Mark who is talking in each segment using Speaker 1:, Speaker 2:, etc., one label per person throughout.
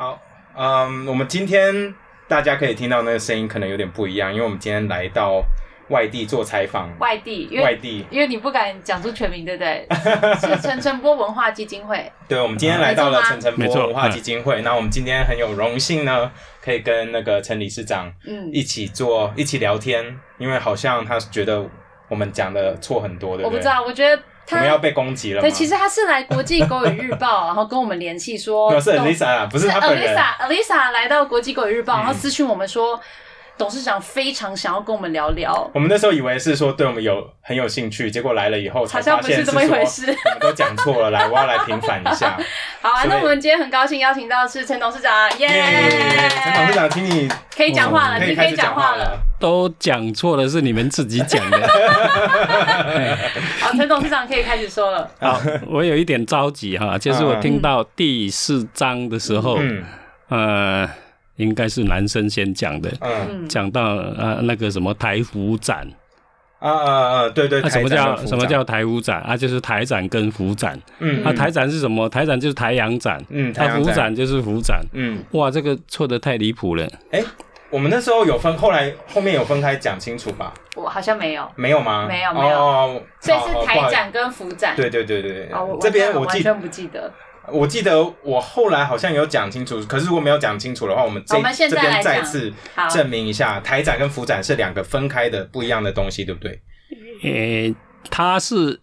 Speaker 1: 好，嗯，我们今天大家可以听到那个声音可能有点不一样，因为我们今天来到外地做采访，
Speaker 2: 外地，因为
Speaker 1: 外地，
Speaker 2: 因为你不敢讲出全名，对不对？是陈晨波文化基金会。
Speaker 1: 对，我们今天来到了陈
Speaker 3: 晨
Speaker 1: 波文化基金会，那我们今天很有荣幸呢，可以跟那个陈理事长
Speaker 2: 嗯，
Speaker 1: 一起做一起聊天，因为好像他觉得我们讲的错很多，对对？
Speaker 2: 我不知道，我觉得他。
Speaker 1: 我们要被攻击了？
Speaker 2: 对，其实他是来国际狗语日报，然后跟我们联系说，
Speaker 1: 没有是 Elisa 啊，不是
Speaker 2: 是
Speaker 1: 他本人。
Speaker 2: Elisa Elisa 来到国际狗语日报，
Speaker 1: 嗯
Speaker 2: 然后私讯我们说，董事长非常想要跟我们聊聊，
Speaker 1: 我们那时候以为是说对我们有很有兴趣，结果来了以后才
Speaker 2: 好像
Speaker 1: 发现是
Speaker 2: 不是这么一回事。
Speaker 1: 我们都讲错了，来，我要来平反一下。
Speaker 2: 好啊，那我们今天很高兴邀请到的是陈董事长，耶！
Speaker 1: 耶！陈董事长，请你
Speaker 2: 可以讲话了，你可以
Speaker 1: 讲
Speaker 2: 讲话了。
Speaker 1: 了。
Speaker 3: 都讲错了，是你们自己讲的。
Speaker 2: 好，陈董事长可以开始说了。
Speaker 3: 好，我有一点着急哈，就是我听到第四章的时候，
Speaker 1: 嗯
Speaker 3: 呃，应该是男生先讲的，讲到呃那个什么台服展，
Speaker 1: 啊啊啊！对对，
Speaker 3: 那什么叫什么叫台服展啊？就是台展跟服展。
Speaker 1: 嗯
Speaker 3: 啊，台展是什么？台展就是台阳展，
Speaker 1: 嗯台
Speaker 3: 服展就是服展。
Speaker 1: 嗯，
Speaker 3: 哇，这个错的太离谱了。
Speaker 1: 哎，我们那时候有分，后来后面有分开讲清楚吧？
Speaker 2: 我好像没有，
Speaker 1: 没有吗？
Speaker 2: 没有没有
Speaker 1: 哦，
Speaker 2: 所以是台展跟服展。
Speaker 1: 对对对对对
Speaker 2: 哦，我
Speaker 1: 这边我记
Speaker 2: 完全不记得。
Speaker 1: 我记得我后来好像有讲清楚，可是如果没有讲清楚的话，我们这
Speaker 2: 我们现
Speaker 1: 这边再次
Speaker 2: 好，
Speaker 1: 证明一下，台展跟服展是两个分开的不一样的东西，对不对？
Speaker 3: 诶、它是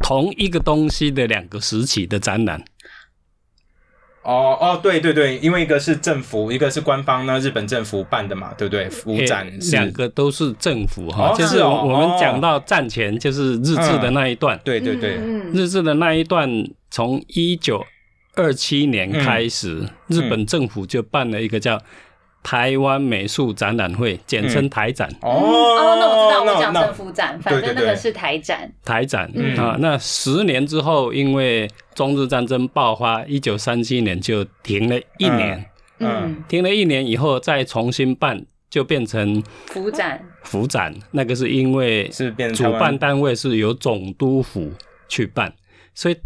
Speaker 3: 同一个东西的两个时期的展览。
Speaker 1: 哦哦，对对对，因为一个是政府，一个是官方呢，日本政府办的嘛，对不对？服展
Speaker 3: 诶
Speaker 1: 是。
Speaker 3: 两个都是政府哈，
Speaker 1: 哦
Speaker 3: 就是
Speaker 1: 哦
Speaker 3: 我我们讲到战前就是日治的那一段，
Speaker 1: 对对对，
Speaker 2: 嗯，嗯。
Speaker 3: 日治的那一段从一九二七年开始，
Speaker 1: 嗯
Speaker 3: 日本政府就办了一个叫台湾美术展览会，简称台展。
Speaker 1: 哦
Speaker 2: 哦，那我知道，我讲
Speaker 1: 那
Speaker 2: 政府展，反正那个是台展。
Speaker 3: 台展、
Speaker 1: 嗯
Speaker 3: 啊，那十年之后，因为中日战争爆发，一九三七年就停了一年，
Speaker 1: 嗯
Speaker 2: 嗯，
Speaker 3: 停了一年以后再重新办，就变成
Speaker 2: 府展。
Speaker 3: 府展。那个是因为
Speaker 1: 是
Speaker 3: 主办单位是由总督府去办，所以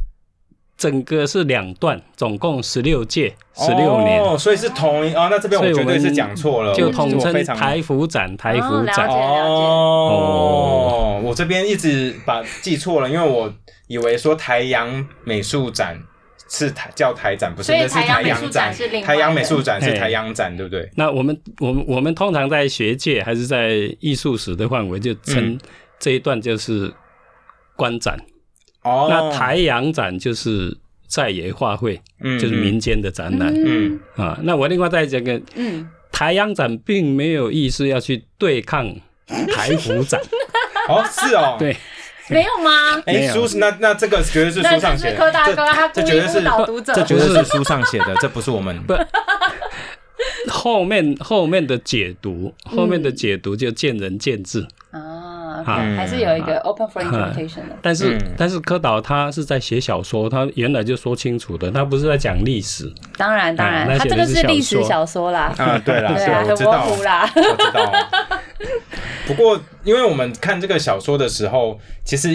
Speaker 3: 整个是两段，总共十六届，十六年。
Speaker 1: 哦，所以是同一哦，那这边我
Speaker 3: 们
Speaker 1: 绝对是讲错了，
Speaker 3: 就统称台服展，台服展。
Speaker 2: 哦
Speaker 1: 我这边一直把记错了，因为我以为说台阳美术展是台叫台展，不是，那是
Speaker 2: 台阳美术
Speaker 1: 展台阳美术展是台阳展，对不对？
Speaker 3: 那我们我们我们通常在学界还是在艺术史的范围，就称这一段就是观展。
Speaker 1: 哦，
Speaker 3: 那台阳展就是在野画会，
Speaker 1: 嗯
Speaker 3: 就是民间的展览、
Speaker 1: 嗯。
Speaker 3: 啊。那我另外再讲个
Speaker 2: 嗯，
Speaker 3: 台阳展，并没有意思要去对抗台服展，
Speaker 1: 哦是哦，
Speaker 3: 对，
Speaker 2: 没有吗？
Speaker 1: 哎
Speaker 3: 没有。
Speaker 1: 书那那这个绝对是书上写的，
Speaker 2: 柯大哥，他故意误
Speaker 1: 这绝对是
Speaker 2: 导读者。
Speaker 1: 这绝对是书上写的，这不是我们。
Speaker 3: 不后面后面的解读，后面的解读就见仁见智。
Speaker 2: 还是有一个 open for interpretation 的。
Speaker 3: 但是、
Speaker 1: 嗯
Speaker 3: 但是柯导他是在写小说，他原来就说清楚的，他不是在讲历史。
Speaker 2: 当然当然，他这个
Speaker 3: 是
Speaker 2: 是历史
Speaker 3: 小说
Speaker 2: 啦。
Speaker 1: 啊，对啦，
Speaker 2: 对啊，
Speaker 1: 我知道，
Speaker 2: 模糊啦。
Speaker 1: 我知道。不过，因为我们看这个小说的时候，其实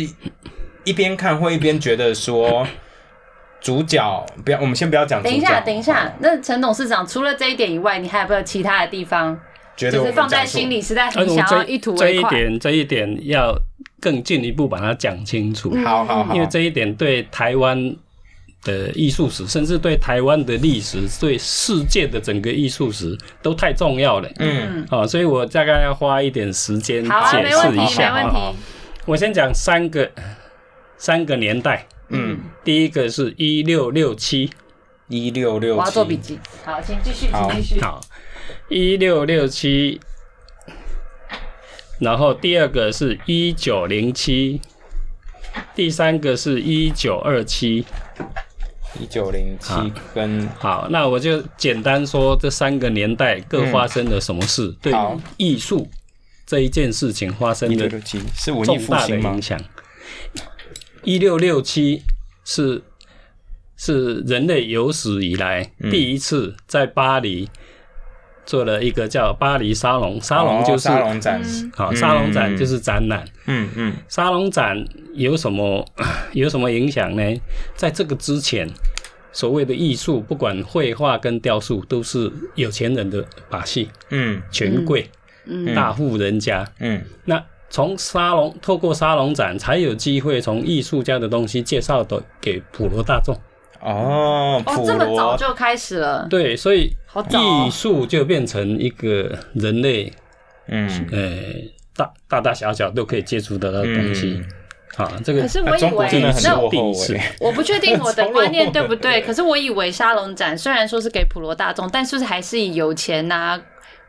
Speaker 1: 一边看会一边觉得说，主角不要，我们先不要讲。
Speaker 2: 等一下，等一下，那陈董事长除了这一点以外，你还有没有其他的地方，
Speaker 1: 觉得我们
Speaker 2: 就是放在心里，实在很想要一吐
Speaker 3: 这
Speaker 2: 为快？
Speaker 3: 一点这一点要更进一步把它讲清楚，
Speaker 2: 嗯
Speaker 1: 好好好，
Speaker 3: 因为这一点对台湾的艺术史，甚至对台湾的历史，对世界的整个艺术史都太重要了。
Speaker 1: 嗯
Speaker 3: 哦，所以我大概要花一点时间
Speaker 2: 好啊，
Speaker 3: 解
Speaker 2: 没问题，没
Speaker 3: 释一下。
Speaker 2: 问
Speaker 3: 哈
Speaker 2: 题。
Speaker 3: 我先讲三个三个年代，
Speaker 1: 嗯，
Speaker 3: 第一个是一六六七，
Speaker 1: 一六六
Speaker 2: 我要做笔
Speaker 1: 七，
Speaker 2: 记。好，请继续，请继续。
Speaker 3: 好，一六六七，然后第二个是一九零七，第三个是一九二七。
Speaker 1: 一九零七跟
Speaker 3: 好，那我就简单说这三个年代各发生了什么事，对
Speaker 1: 嗯好
Speaker 3: 艺术这一件事情发生的重大的影？响。一六六七是是人类有史以来
Speaker 1: 嗯
Speaker 3: 第一次在巴黎做了一个叫巴黎沙龙，沙龙就
Speaker 1: 哦
Speaker 3: 是、
Speaker 1: 沙龙展，
Speaker 3: 好，
Speaker 1: 嗯
Speaker 3: 沙龙展就是展览。
Speaker 1: 嗯嗯
Speaker 3: 沙龙展有什么 有什么影响呢？在这个之前，所谓的艺术，不管绘画跟雕塑，都是有钱人的把戏，
Speaker 1: 嗯
Speaker 3: 权贵、
Speaker 2: 嗯
Speaker 3: 大户人家。
Speaker 1: 嗯
Speaker 3: 那从沙龙透过沙龙展，才有机会从艺术家的东西介绍的给普罗大众。
Speaker 1: 哦，
Speaker 2: 哦，
Speaker 1: 普
Speaker 2: 这么早就开始了，
Speaker 3: 对，所以艺术就变成一个人类
Speaker 1: 嗯。
Speaker 3: 呃大大大小小都可以接触得到的东西。啊，这个
Speaker 2: 可是我以
Speaker 1: 啊中国真的
Speaker 2: 为那我不确定我的 观念对不
Speaker 1: 超
Speaker 2: 对，可是我以为沙龙展虽然说是给普罗大众，但是不是还是以有钱呐、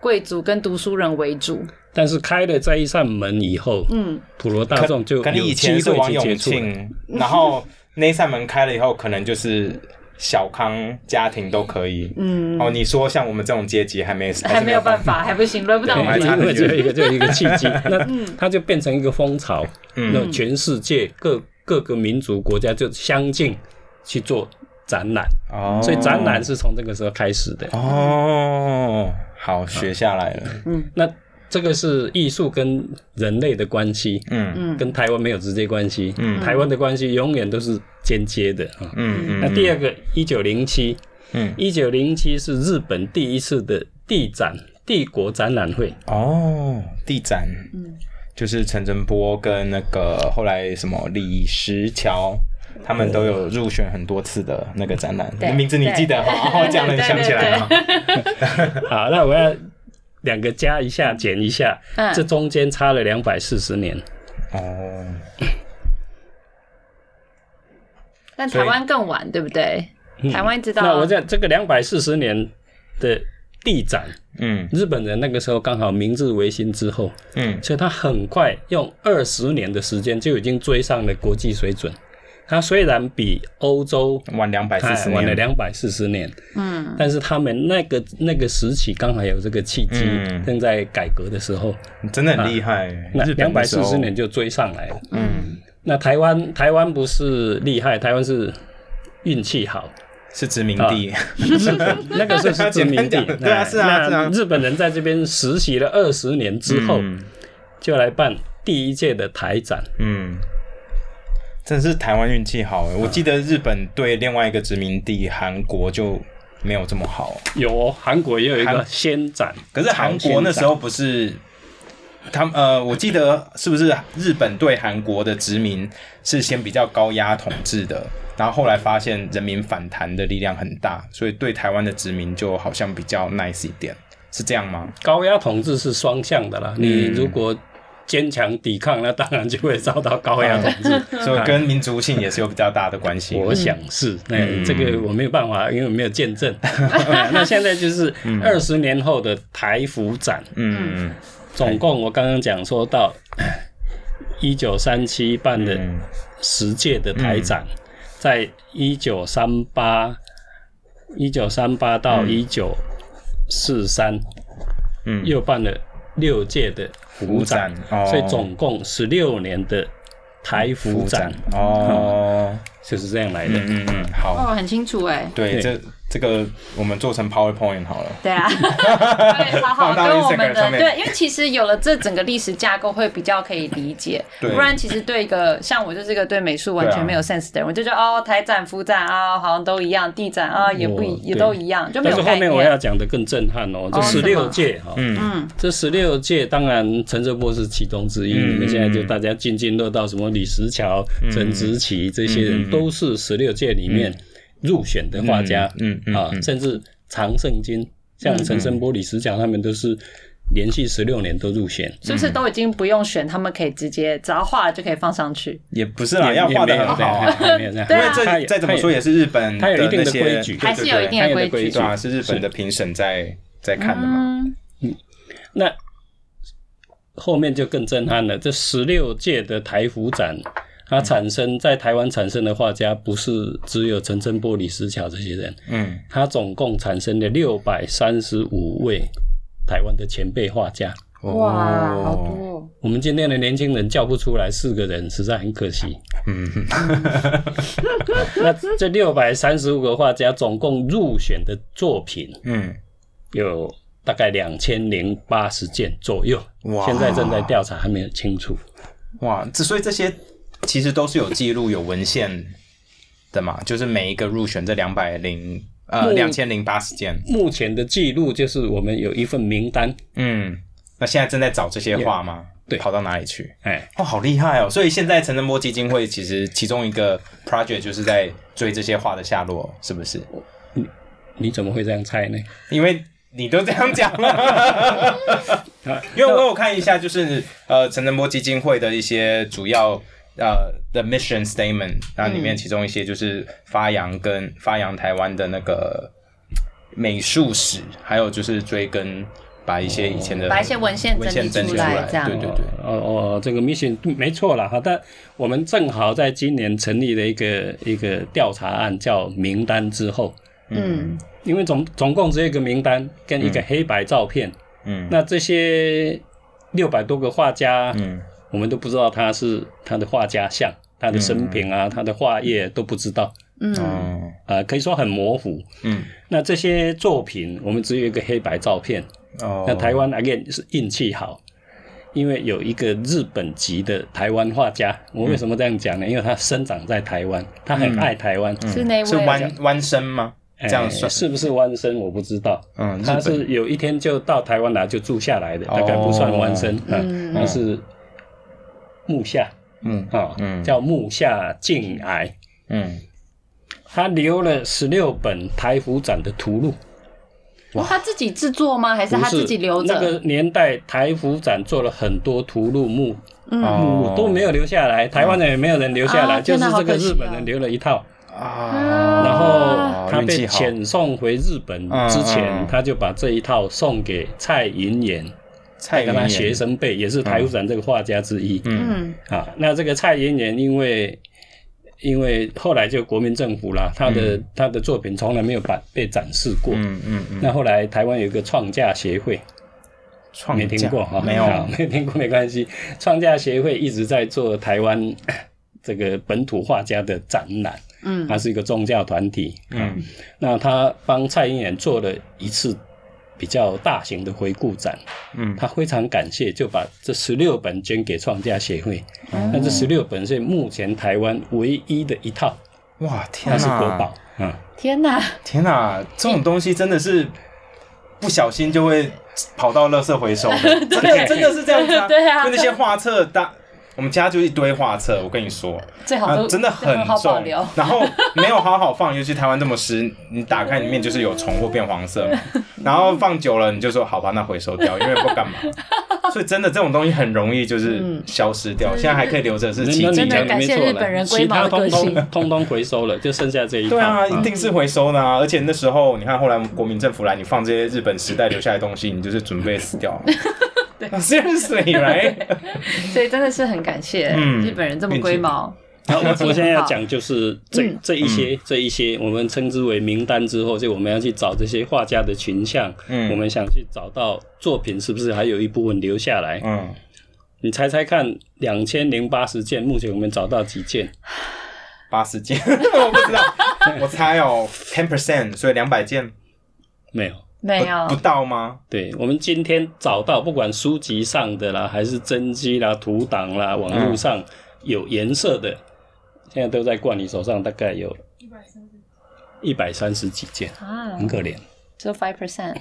Speaker 2: 贵族跟读书人为主？
Speaker 3: 但是开了这一扇门以后，
Speaker 2: 嗯，
Speaker 3: 普罗大众就
Speaker 1: 可能以
Speaker 3: 有机
Speaker 1: 前是王永
Speaker 3: 会去接触
Speaker 1: 然后那一扇门开了以后，可能就是小康家庭都可以。
Speaker 2: 嗯，
Speaker 1: 哦，你说像我们这种阶级还没
Speaker 2: 还没有办法，还不行，轮不到我
Speaker 1: 还差
Speaker 2: 们。
Speaker 3: 因为只有一个，就有一个契机，那
Speaker 2: 嗯。
Speaker 3: 它就变成一个风潮，
Speaker 1: 嗯。
Speaker 3: 那全世界各各个民族国家就相近去做展览，
Speaker 1: 哦，
Speaker 3: 所以展览是从这个时候开始的。
Speaker 1: 哦，好学下来了。嗯。
Speaker 3: 那这个是艺术跟人类的关系，
Speaker 1: 嗯
Speaker 2: 嗯
Speaker 3: 跟台湾没有直接关系，
Speaker 1: 嗯
Speaker 3: 台湾的关系永远都是间接的啊。
Speaker 1: 嗯嗯。
Speaker 3: 那第二个，一九零七，
Speaker 1: 嗯
Speaker 3: 一九零七是日本第一次的地展帝国展览会，
Speaker 1: 哦，地展，
Speaker 2: 嗯
Speaker 1: 就是陈振波跟那个后来什么李石桥。他们都有入选很多次的那个展览，
Speaker 2: 对
Speaker 1: 名字你记得哈？哦，这样你想起来了。
Speaker 3: 好，那我要两个加一下，减一下，
Speaker 2: 嗯
Speaker 3: 这中间差了两百四十年。
Speaker 1: 哦，
Speaker 2: 但台湾更晚，对不对？台湾知道
Speaker 3: 那我在这个两百四十年的地展，
Speaker 1: 嗯
Speaker 3: 日本人那个时候刚好明治维新之后，
Speaker 1: 嗯
Speaker 3: 所以他很快用二十年的时间就已经追上了国际水准。他虽然比欧洲
Speaker 1: 晚两百四十
Speaker 3: 年晚了
Speaker 1: 年，
Speaker 3: 两百四十年，
Speaker 2: 嗯
Speaker 3: 但是他们那个那个时期刚好有这个契机，
Speaker 1: 嗯
Speaker 3: 正在改革的时候，
Speaker 1: 真的很厉害。
Speaker 3: 那两百四十年就追上来了。
Speaker 1: 嗯，
Speaker 3: 那台湾台湾不是厉害，台湾是运气好。
Speaker 1: 是殖民地。
Speaker 3: 日 本那个时候是殖民地
Speaker 1: 对啊
Speaker 3: 哎
Speaker 1: 是啊
Speaker 3: 那
Speaker 1: 是啊
Speaker 3: 日本人在这边实习了二十年之后，
Speaker 1: 嗯
Speaker 3: 就来办第一届的台展。
Speaker 1: 嗯，真的是台湾运气好哎。我记得日本对另外一个殖民地韩国就没有这么好，
Speaker 3: 有哦韩国也有一个先展，
Speaker 1: 可是韩国那时候不是。他们呃，我记得是不是日本对韩国的殖民是先比较高压统治的，然后后来发现人民反弹的力量很大，所以对台湾的殖民就好像比较 nice 一点，是这样吗？
Speaker 3: 高压统治是双向的啦。
Speaker 1: 嗯
Speaker 3: 你如果坚强抵抗，那当然就会遭到高压统治。
Speaker 1: 所以跟民族性也是有比较大的关系。
Speaker 3: 我想是，那、
Speaker 1: 嗯。
Speaker 3: 这个我没有办法，因为我没有见证。哎 那现在就是二十年后的台服展，
Speaker 1: 嗯。
Speaker 3: 总共我刚刚讲说到一九三七办的
Speaker 1: 嗯。
Speaker 3: 十届的台展，在一九三八、一九三八到一九四三，
Speaker 1: 嗯。
Speaker 3: 又办了六届的服展，
Speaker 1: 哦。
Speaker 3: 所以总共十六年的台服展。
Speaker 1: 哦，
Speaker 3: 就是这样来的。
Speaker 1: 嗯嗯嗯，好，
Speaker 2: 哦，很清楚哎。
Speaker 1: 对，
Speaker 3: 对。
Speaker 1: 这这个我们做成 PowerPoint 好了。
Speaker 2: 对啊，对，好好跟我们的对，因为其实有了这整个历史架构，会比较可以理解。不然其实对一个像我就是一个对美术完全没有 sense 的人，我就觉得哦，台展、副展啊，好像都一样，地展啊也不也都一样，就没
Speaker 3: 但是后面我要
Speaker 2: 念。
Speaker 3: 讲的更震撼哦，这
Speaker 2: 哦
Speaker 3: 十六届哈，
Speaker 1: 嗯。
Speaker 2: 嗯，
Speaker 3: 这十六届当然陈哲波是其中之一，
Speaker 1: 嗯。
Speaker 3: 你们现在就大家津津乐道什么李石桥、陈植棋这些人都是十六届里面入选的画家，
Speaker 1: 嗯嗯嗯
Speaker 3: 啊，
Speaker 1: 嗯。
Speaker 3: 甚至常胜军像陈生波、李石桥他们都是连续十六年都入选。
Speaker 2: 是不是都已经不用选，他们可以直接只要画了就可以放上去？
Speaker 1: 也不是啦，要画的很好 因为这再怎么说也是日本
Speaker 3: 它有一定的规矩
Speaker 1: 对
Speaker 2: 还是有一定的规矩。
Speaker 1: 是日本的评审在在看的嘛。
Speaker 2: 嗯，
Speaker 3: 那后面就更震撼了，这十六届的台服展。它产生在台湾产生的画家，不是只有陈澄波、李石桥这些人，
Speaker 1: 嗯
Speaker 3: 它总共产生了六百三十五位台湾的前辈画家。
Speaker 2: 哇，好
Speaker 1: 哦
Speaker 2: 多哦。
Speaker 3: 我们今天的年轻人叫不出来四个人，实在很可惜。
Speaker 1: 嗯
Speaker 3: 那这六百三十五个画家总共入选的作品
Speaker 1: 嗯，
Speaker 3: 有大概两千零八十件左右，
Speaker 1: 哇
Speaker 3: 现在正在调查，还没有清楚。
Speaker 1: 哇，这所以这些其实都是有记录、有文献的嘛？就是每一个入选这两百零呃
Speaker 3: 目
Speaker 1: 两千零八十件，
Speaker 3: 目前的记录就是我们有一份名单，
Speaker 1: 嗯，那现在正在找这些画吗？
Speaker 3: 对
Speaker 1: 跑到哪里去？
Speaker 3: 哎，
Speaker 1: 哦，好厉害哦！所以现在陈澄波基金会其实其中一个 project 就是在追这些画的下落，是不是？
Speaker 3: 你你怎么会这样猜呢？
Speaker 1: 因为你都这样讲了，因为我有看一下，就是呃陈澄波基金会的一些主要呃的 mission statement，那里面其中一些就是发扬跟发扬台湾的那个美术史，还有就是追根把一些以前的
Speaker 2: 把一些文献
Speaker 1: 文献
Speaker 2: 整理
Speaker 1: 出来，
Speaker 2: 出来这样。
Speaker 1: 对对对。
Speaker 3: 哦哦，这个 mission 没错了哈，但我们正好在今年成立了一个一个调查案，叫名单之后，
Speaker 2: 嗯。
Speaker 3: 因为总总共只有一个名单跟一个黑白照片，
Speaker 1: 嗯。
Speaker 3: 那这些六百多个画家，
Speaker 1: 嗯
Speaker 3: 我们都不知道他是他的画家像，他的生平啊，他的画业都不知道，
Speaker 2: 嗯
Speaker 1: 啊
Speaker 3: 呃，可以说很模糊。
Speaker 1: 嗯
Speaker 3: 那这些作品，我们只有一个黑白照片。
Speaker 1: 哦，
Speaker 3: 那台湾 again 是运气好，因为有一个日本籍的台湾画家。我为什么这样讲呢？因为他生长在台湾，他很爱台湾。
Speaker 2: 是那
Speaker 1: 是
Speaker 2: 位
Speaker 1: 弯弯身吗？
Speaker 3: 哎
Speaker 1: 这样算
Speaker 3: 是不是弯身我不知道。
Speaker 1: 嗯，
Speaker 3: 他是有一天就到台湾来就住下来的，
Speaker 1: 哦
Speaker 3: 大概不算弯身。
Speaker 2: 嗯
Speaker 3: 嗯，他是木下。
Speaker 1: 嗯
Speaker 3: 啊，
Speaker 1: 嗯。
Speaker 3: 叫木下敬癌。
Speaker 1: 嗯。
Speaker 3: 他留了十六本台服展的图录，哇。
Speaker 2: 他自己制作吗？还是他自己留着？
Speaker 3: 那个年代台服展做了很多图录目。
Speaker 2: 嗯。
Speaker 3: 目录都没有留下来，台湾人也没有人留下来，
Speaker 2: 啊
Speaker 3: 就是这个日本人留了一套，
Speaker 1: 啊，
Speaker 3: 然后他被遣送回日本之
Speaker 1: 嗯
Speaker 3: 前
Speaker 1: 嗯，
Speaker 3: 他就把这一套送给蔡云岩，
Speaker 1: 蔡
Speaker 3: 跟他，学生辈，也是台湾展这个画家之一。
Speaker 1: 嗯
Speaker 2: 嗯
Speaker 3: 啊，那这个蔡云岩因为因为后来就国民政府啦，他的他的作品从来没有把被展示过。
Speaker 1: 嗯嗯嗯，
Speaker 3: 那后来台湾有一个创价协会，
Speaker 1: 创
Speaker 3: 没听过哈？
Speaker 1: 没有
Speaker 3: 没听过没关系。创价协会一直在做台湾 这个本土画家的展览，
Speaker 2: 嗯
Speaker 3: 它是一个宗教团体。
Speaker 1: 嗯
Speaker 3: 那他帮蔡英文做了一次比较大型的回顾展，
Speaker 1: 嗯。
Speaker 3: 他非常感谢，就把这十六本捐给创价协会。
Speaker 1: 嗯
Speaker 3: 那这十六本是目前台湾唯一的一套，
Speaker 1: 哇天
Speaker 3: 它是国
Speaker 1: 哪
Speaker 3: 宝，嗯，
Speaker 2: 天哪！
Speaker 1: 天哪，这种东西真的是不小心就会跑到垃圾回收的，真的真的是这样子啊。
Speaker 2: 对啊
Speaker 1: 就那些画册，大我们家就一堆画册，我跟你说，啊
Speaker 2: 最好都，
Speaker 1: 真的很
Speaker 2: 好保
Speaker 1: 重。，然后没有好好放，尤其台湾这么湿，你打开里面就是有虫或变黄色嘛，然后放久了你就说好吧，那回收掉，因为不干嘛。所以真的这种东西很容易就是消失掉，现在还可以留着是奇迹
Speaker 3: 那你
Speaker 2: 真的感谢
Speaker 3: 没错了
Speaker 2: 日本人龟
Speaker 3: 其他
Speaker 2: 毛的个性
Speaker 3: 通通通通回收了，就剩下这一套。
Speaker 1: 对啊，
Speaker 3: 嗯
Speaker 1: 一定是回收的啊！而且那时候你看，后来国民政府来，你放这些日本时代留下来的东西，你就是准备死掉。对，seriously right？
Speaker 2: 所以真的是很感谢
Speaker 1: 嗯
Speaker 2: 日本人这么龟毛。
Speaker 3: 好，我 我现在要讲就是这
Speaker 2: 嗯
Speaker 3: 这一些这一些，我们称之为名单之后，就我们要去找这些画家的群像，
Speaker 1: 嗯
Speaker 3: 我们想去找到作品是不是还有一部分留下来？
Speaker 1: 嗯，
Speaker 3: 你猜猜看，两千零八十件，目前我们找到几件？
Speaker 1: 八十件，我不知道，我猜哦，ten percent，所以两百件
Speaker 3: 没有。
Speaker 2: 没有
Speaker 1: 不不到吗？
Speaker 3: 对，我们今天找到，不管书籍上的啦，还是真迹啦、图档啦，网络上有颜色的，现在都在冠你手上，大概有一百三十几件，
Speaker 2: 啊
Speaker 3: 很，可怜。
Speaker 2: 只有 five percent。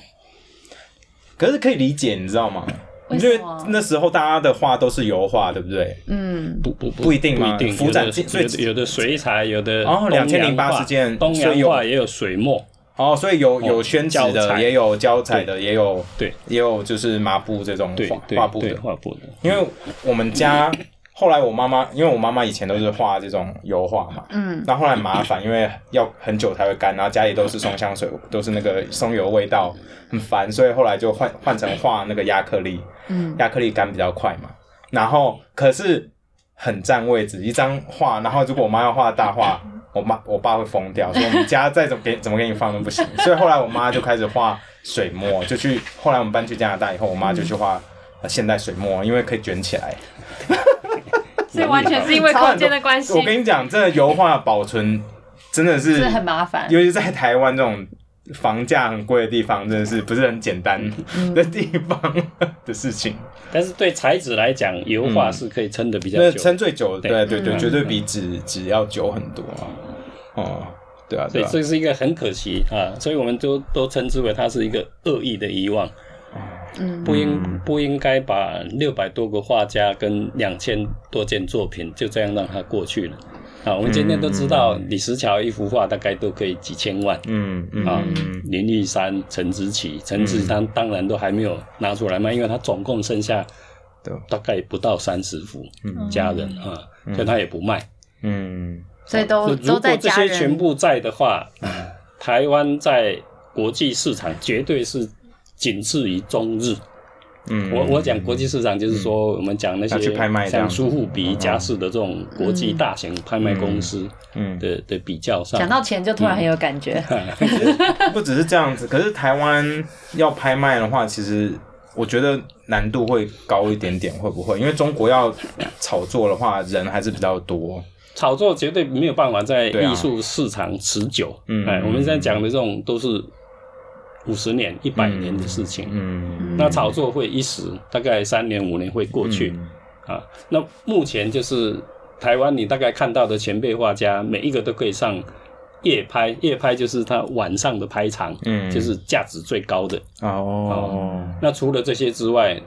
Speaker 1: 可是可以理解，你知道吗？因为那时候大家的画都是油画，对不对？
Speaker 2: 嗯，
Speaker 3: 不不
Speaker 1: 不一定嘛
Speaker 3: 不一定，
Speaker 1: 幅
Speaker 3: 有的
Speaker 1: 展所以
Speaker 3: 有的有的水彩，有的
Speaker 1: 哦
Speaker 3: 东洋
Speaker 1: 2080件
Speaker 3: 东
Speaker 1: 所以有
Speaker 3: 洋画也有水墨，
Speaker 1: 哦，所以有有宣纸的，也有胶彩的，也有
Speaker 3: 对。
Speaker 1: 也有就是麻布这种画
Speaker 3: 对对
Speaker 1: 画布的。
Speaker 3: 画布的，
Speaker 1: 因为我们家后来我妈妈，因为我妈妈以前都是画这种油画嘛，
Speaker 2: 嗯，
Speaker 1: 那后来麻烦，因为要很久才会干，然后家里都是松香水，都是那个松油味道，很烦，所以后来就换换成画那个亚克力，
Speaker 2: 嗯，
Speaker 1: 亚克力干比较快嘛，然后可是很占位置，一张画，然后如果我妈要画大画。我妈我爸会疯掉，说我们家再怎么给怎么给你放都不行，所以后来我妈就开始画水墨，就去后来我们搬去加拿大以后，我妈就去画呃现代水墨，因为可以卷起来。
Speaker 2: 所以完全是因为空间的关系
Speaker 1: 我，跟你讲，这个油画保存真的是
Speaker 2: 是很麻烦。
Speaker 1: 尤其在台湾这种房价很贵的地方，真的是不是很简单的地方的事情。
Speaker 3: 但是对材质来讲，油画是可以撑得比较
Speaker 1: 那
Speaker 3: 久。
Speaker 1: 撑最久的，对对对，
Speaker 2: 嗯
Speaker 1: 绝对比纸纸要久很多啊。哦，对啊，
Speaker 3: 所以
Speaker 1: 对啊，
Speaker 3: 这是一个很可惜啊，所以我们都都称之为它是一个恶意的遗忘。
Speaker 2: 嗯，
Speaker 3: 不应不应该把六百多个画家跟两千多件作品就这样让它过去了。啊，我们今天都知道李石桥一幅画大概都可以几千万。
Speaker 1: 嗯嗯
Speaker 3: 啊
Speaker 1: 嗯，
Speaker 3: 林玉山、陈子奇、陈子当当然都还没有拿出来卖，因为他总共剩下大概不到三十幅家人啊，所以他也不卖。
Speaker 1: 嗯。
Speaker 2: 所以都
Speaker 3: 如
Speaker 2: 都在家
Speaker 3: 果这些全。部在的话，台湾在国际市场绝对是仅次于中日。
Speaker 1: 嗯，
Speaker 3: 我我讲国际市场，就是说我们讲那些像苏富比、佳士的这种国际大型拍卖公司
Speaker 1: 嗯
Speaker 3: 的的比较上，
Speaker 2: 讲到钱就突然很有感觉，
Speaker 1: 不只是这样子，可是台湾要拍卖的话，其实我觉得难度会高一点点，会不会？因为中国要炒作的话，人还是比较多。
Speaker 3: 炒作绝对没有办法在艺术市场持久。
Speaker 1: 嗯
Speaker 3: 哎，我们现在讲的这种都是五十年、一百年的事情。
Speaker 1: 嗯
Speaker 3: 那炒作会一时，大概三年五年会过去、
Speaker 1: 嗯。
Speaker 3: 啊。那目前就是台湾，你大概看到的前辈画家，每一个都可以上夜拍，夜拍就是他晚上的拍场，
Speaker 1: 嗯。
Speaker 3: 就是价值最高的。
Speaker 1: 哦，
Speaker 3: 那除了这些之外，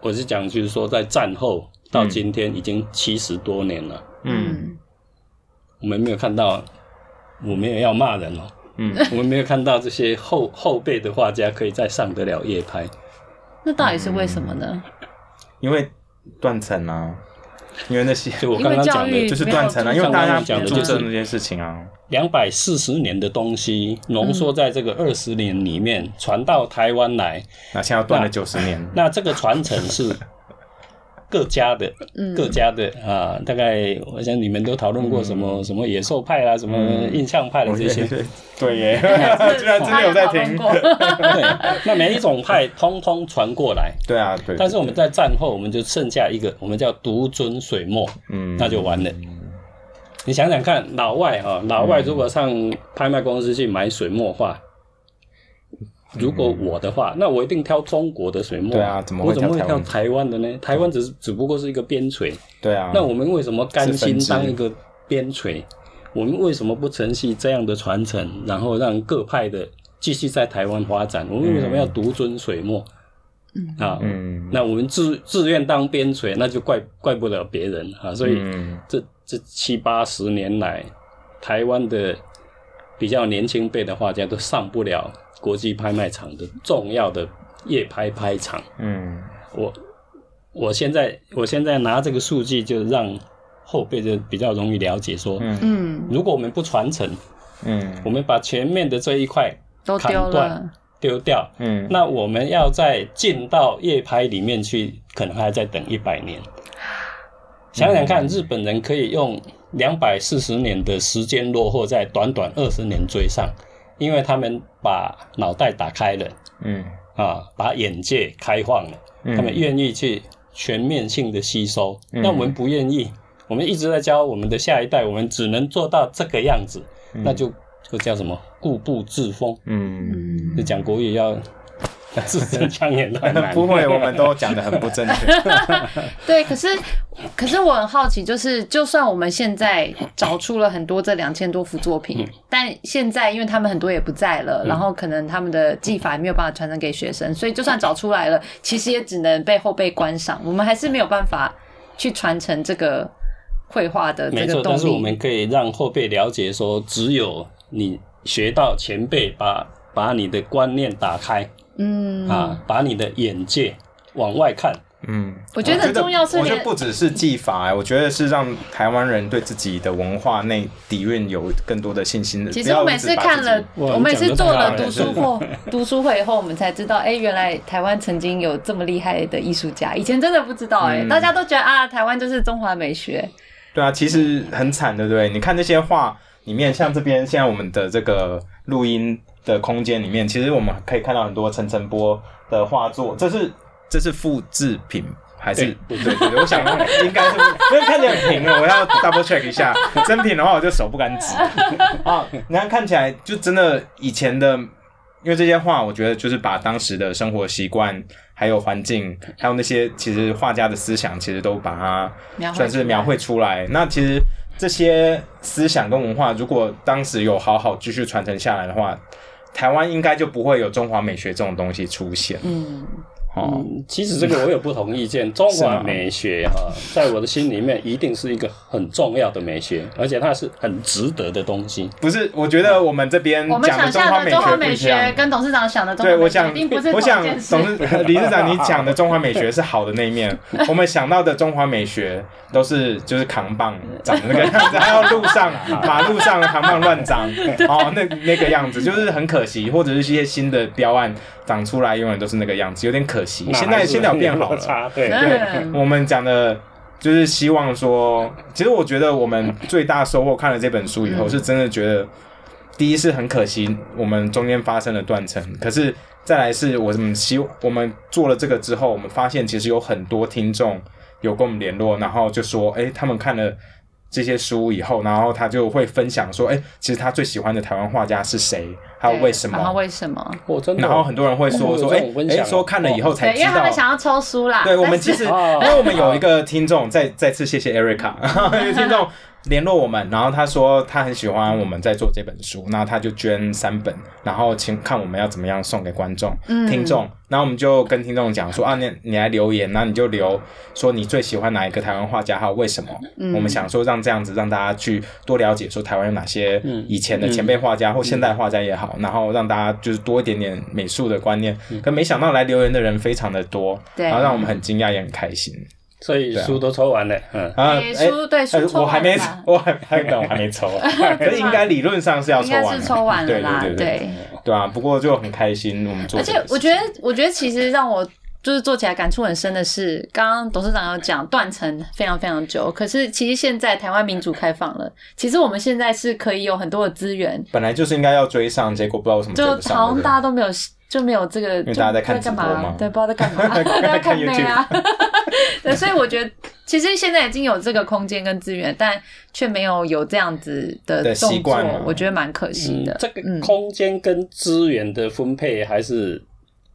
Speaker 3: 我是讲就是说，在战后到今天已经七十多年了，
Speaker 1: 嗯。
Speaker 3: 我们没有看到，我没有要骂人哦，
Speaker 1: 嗯，
Speaker 3: 我们没有看到这些后后辈的画家可以再上得了夜拍。
Speaker 2: 那到底是为什么呢？
Speaker 1: 因为断层啊，因为那些
Speaker 3: 就我刚刚讲的，
Speaker 1: 就是断层啊，因为大家不注
Speaker 3: 讲的就是
Speaker 1: 那件事情啊。
Speaker 3: 两百四十年的东西浓缩在这个二十年里面，传到台湾来，
Speaker 1: 那现在断了九十年，
Speaker 3: 那这个传承是各家的，各家的啊，大概我想你们都讨论过什么、什么野兽派啦，什么印象派的这些，
Speaker 1: 对 对耶，居然真的有在听。
Speaker 2: 过，
Speaker 3: 对，那每一种派 通通传过来，
Speaker 1: 对啊，对。
Speaker 3: 但是我们在战后，我们就剩下一个，我们叫独尊水墨，
Speaker 1: 嗯。
Speaker 3: 那就完了。你想想看，老外哈，老外如果上拍卖公司去买水墨画，如果我的话，那我一定挑中国的水墨。
Speaker 1: 对啊怎么会
Speaker 3: 我怎么会挑
Speaker 1: 挑台湾
Speaker 3: 的呢？台湾只是只不过是一个边陲，
Speaker 1: 对啊，
Speaker 3: 那我们为什么甘心当一个边陲？我们为什么不承袭这样的传承，然后让各派的继续在台湾发展？我们为什么要独尊水墨？嗯啊，
Speaker 1: 嗯
Speaker 3: 那我们自自愿当边陲，那就怪怪不了别人啊。所以
Speaker 1: 嗯
Speaker 3: 这这七八十年来，台湾的比较年轻辈的画家都上不了国际拍卖场的重要的夜拍拍场。
Speaker 1: 嗯。
Speaker 3: 我我现在我现在拿这个数据，就让后辈就比较容易了解说，
Speaker 2: 嗯，
Speaker 3: 如果我们不传承，
Speaker 1: 嗯。
Speaker 3: 我们把前面的这一块
Speaker 2: 都丢
Speaker 3: 砍断
Speaker 2: 了，
Speaker 3: 丢掉，
Speaker 1: 嗯，
Speaker 3: 那我们要再进到夜拍里面去，可能还要再等一百年。想想看，日本人可以用两百四十年的时间落后，在短短二十年追上，因为他们把脑袋打开了
Speaker 1: 嗯。
Speaker 3: 啊，把眼界开放了，他们愿意去全面性的吸收。那我们不愿意，我们一直在教我们的下一代，我们只能做到这个样子，那就就叫什么？固步自封。
Speaker 1: 嗯，
Speaker 3: 就讲国语要字正腔圆的很难。
Speaker 1: 不会，我们都讲的很不正确。
Speaker 2: 对，可是可是我很好奇，就是就算我们现在找出了很多这两千多幅作品，
Speaker 3: 嗯
Speaker 2: 但现在因为他们很多也不在了，然后可能他们的技法也没有办法传承给学生，所以就算找出来了，其实也只能被后辈观赏，我们还是没有办法去传承这个绘画的这
Speaker 3: 没错，但是我
Speaker 2: 力。
Speaker 3: 们可以让后辈了解说，只有你学到前辈把把你的观念打开
Speaker 2: 嗯，
Speaker 3: 啊，把你的眼界往外看。
Speaker 1: 嗯，
Speaker 2: 我觉得很重要是
Speaker 1: 我觉得不只是技法、哎，我觉得是让台湾人对自己的文化内底蕴有更多的信心的。
Speaker 2: 其实我们也
Speaker 1: 一直把自己
Speaker 2: 是看了，我们也是做了读书会，读书会以后，我们才知道，哎、原来台湾曾经有这么厉害的艺术家，以前真的不知道、哎、
Speaker 1: 嗯
Speaker 2: 大家都觉得啊，台湾就是中华美学，
Speaker 1: 对啊，其实很惨，对不对？你看那些画里面，像这边现在我们的这个录音的空间里面，其实我们可以看到很多陈澄波的画作，这是这是复制品。还是对对对，我想应该是，因为看起来很平了，我要 double check 一下。真品的话，我就手不敢指啊。你看看起来就真的以前的，因为这些画，我觉得就是把当时的生活习惯、还有环境，还有那些其实画家的思想，其实都把它算是描绘出来。那其实这些思想跟文化，如果当时有好好继续传承下来的话，台湾应该就不会有中华美学这种东西出现。
Speaker 2: 嗯，
Speaker 1: 哦，
Speaker 3: 嗯，其实这个我有不同意见。中华美学哈，在我的心里面一定是一个很重要的美学，而且它是很值得的东西。
Speaker 1: 不是，我觉得我们这边
Speaker 2: 我们
Speaker 1: 讲的
Speaker 2: 想象的中华美学跟董事长想的中华
Speaker 1: 对，
Speaker 2: 美学
Speaker 1: 我想
Speaker 2: 一定不是，同
Speaker 1: 我想
Speaker 2: 一件事。
Speaker 1: 董事 理事长你讲的中华美学是好的那一面，我们想到的中华美学都是就是扛棒长那个样子，还有路上马路上扛棒乱长，哦，那那个样子就是很可惜，或者是一些新的标案长出来永远都是那个样子，有点可惜。现在现在有变好了，
Speaker 3: 差对
Speaker 1: 对
Speaker 2: 嗯，
Speaker 1: 我们讲的就是希望说，其实我觉得我们最大收获看了这本书以后，是真的觉得，第一是很可惜我们中间发生了断层，可是再来是我们希我们做了这个之后，我们发现其实有很多听众有跟我们联络，然后就说，哎、他们看了。这些书以后，然后他就会分享说：“哎、其实他最喜欢的台湾画家是谁，还有为什么
Speaker 2: 然后为什么？
Speaker 3: 我真？”的。
Speaker 1: 然后很多人会说：“说哎哎、说看了以后才
Speaker 2: 对，
Speaker 1: 知道。”
Speaker 2: 因为他们想要抽书啦。
Speaker 1: 对，我们其实，
Speaker 3: 哦
Speaker 1: 因为我们有一个听众，再再次谢谢 Erica，有听众联络我们，然后他说他很喜欢我们在做这本书，然后他就捐三本，然后请看我们要怎么样送给观众、
Speaker 2: 嗯
Speaker 1: 听众，然后我们就跟听众讲说啊，你你来留言，然后你就留说你最喜欢哪一个台湾画家，还有为什么？
Speaker 2: 嗯
Speaker 1: 我们想说让这样子让大家去多了解说台湾有哪些
Speaker 3: 嗯
Speaker 1: 以前的前辈画家或现代画家也好，然后让大家就是多一点点美术的观念。可没想到来留言的人非常的多，然后让我们很惊讶也很开心。
Speaker 3: 所以书都抽完了，嗯，
Speaker 1: 啊，
Speaker 2: 哎书对书抽
Speaker 1: 我还没，我还还等我还没抽啊，可是应该理论上是要
Speaker 2: 应该
Speaker 1: 抽完
Speaker 2: 是抽完了
Speaker 1: 对
Speaker 2: 啦，
Speaker 1: 对对啊，不过就很开心，我们做
Speaker 2: 而。且我觉得，我觉得其实让我就是做起来感触很深的是，刚刚董事长有讲断层非常非常久，可是其实现在台湾民主开放了，其实我们现在是可以有很多的资源，
Speaker 1: 本来就是应该要追上，结果不知道为什么
Speaker 2: 就。好大家都没有就没有这个，因
Speaker 1: 为大家在看直
Speaker 2: 干
Speaker 1: 播嘛
Speaker 2: 嘛？对，不知道在干嘛，大 家看 妹啊。对，所以我觉得其实现在已经有这个空间跟资源，但却没有有这样子的
Speaker 1: 的
Speaker 2: 动作
Speaker 1: 习惯，
Speaker 2: 我觉得蛮可惜的。
Speaker 3: 嗯这个
Speaker 2: 嗯
Speaker 3: 空间跟资源的分配还是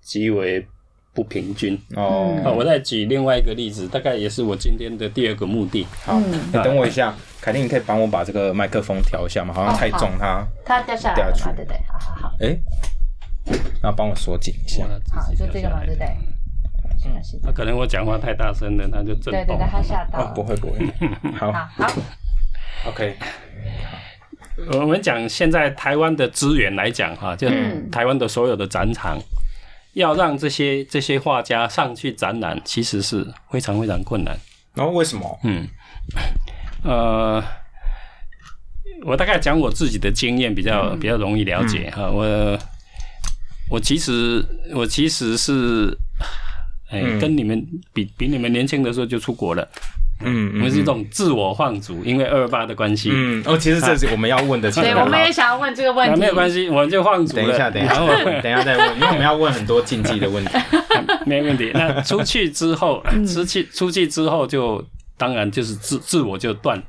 Speaker 3: 极为不平均。
Speaker 1: 哦，
Speaker 2: 嗯
Speaker 3: 啊，我再举另外一个例子，大概也是我今天的第二个目的。
Speaker 1: 好，
Speaker 2: 嗯
Speaker 1: 你等我一下，凯蒂，你可以帮我把这个麦克风调一下吗？好像太重，它
Speaker 2: 它掉下来
Speaker 1: 掉下去？
Speaker 2: 对不对？好好好，
Speaker 1: 哎，然后帮我锁紧一下。
Speaker 2: 好，就这个嘛，对不对？
Speaker 1: 嗯
Speaker 2: 是
Speaker 3: 那可能我讲话太大声了，他就震动
Speaker 2: 对对对，。他吓到。
Speaker 1: 不会不会，好
Speaker 2: 好好
Speaker 1: ，，OK，
Speaker 3: 我们讲现在台湾的资源来讲哈，就
Speaker 2: 嗯
Speaker 3: 台湾的所有的展场，要让这些这些画家上去展览，其实是非常非常困难。
Speaker 1: 然后为什么？
Speaker 3: 嗯，呃，我大概讲我自己的经验比较、比较容易了解哈、我我其实我其实是，哎、
Speaker 1: 嗯
Speaker 3: 跟你们比比你们年轻的时候就出国了，
Speaker 1: 嗯
Speaker 3: 我们是一种自我放逐，因为二二八的关系。
Speaker 1: 嗯，哦，其实这是我们要问的，
Speaker 2: 对，我们也想要问这个问
Speaker 3: 啊，
Speaker 2: 题。
Speaker 3: 没有关系，我们就放逐了。
Speaker 1: 等一下，等一下，等一下再问，因为我们要问很多禁忌的问题。
Speaker 3: 没问题。那出去之后，
Speaker 2: 嗯
Speaker 3: 出去出去之后就当然就是自自我就断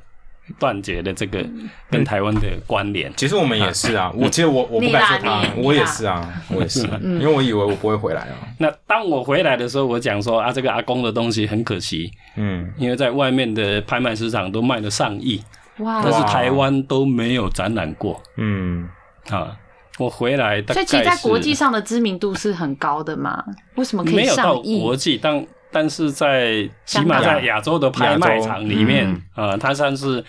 Speaker 3: 断绝了这个
Speaker 2: 嗯
Speaker 3: 跟台湾的关联。
Speaker 1: 其实我们也是啊，我其实我我不敢说他我也是啊，我也是，因为我以为我不会回来啊。
Speaker 3: 那当我回来的时候，我讲说啊，这个阿公的东西很可惜，
Speaker 1: 嗯，
Speaker 3: 因为在外面的拍卖市场都卖了上亿，
Speaker 2: 哇，
Speaker 3: 但是台湾都没有展览过
Speaker 1: 嗯，
Speaker 3: 啊。我回来大概
Speaker 2: 所以其实，在
Speaker 3: 是
Speaker 2: 国际上的知名度是很高的嘛？为什么可以
Speaker 3: 没有到
Speaker 2: 上亿？
Speaker 3: 国际，但但是在起码在亚洲的拍卖场里面
Speaker 1: 嗯，
Speaker 3: 呃，它算是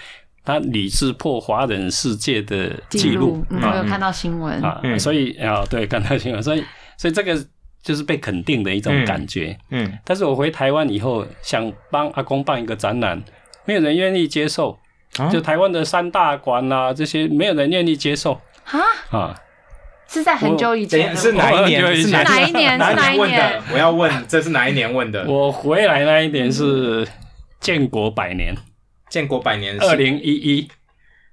Speaker 3: 它屡次破华人世界的记
Speaker 2: 记
Speaker 3: 录
Speaker 2: 我有看到新闻。
Speaker 3: 啊，
Speaker 1: 嗯
Speaker 3: 所以啊，对，看到新闻，所以 所以这个就是被肯定的一种感觉。
Speaker 1: 嗯，
Speaker 3: 但是我回台湾以后，想帮阿公办一个展览，没有人愿意接受。
Speaker 1: 啊
Speaker 3: 就台湾的三大馆啊，这些没有人愿意接受
Speaker 2: 哈，
Speaker 3: 啊。
Speaker 2: 是在很久以前
Speaker 1: 是哪一年？是
Speaker 2: 哪一年
Speaker 1: 哪
Speaker 2: 是哪一年？
Speaker 1: 我要问，这是哪一年问的？
Speaker 3: 我回来那一年是建国百年，
Speaker 1: 建国百年
Speaker 3: 二零一一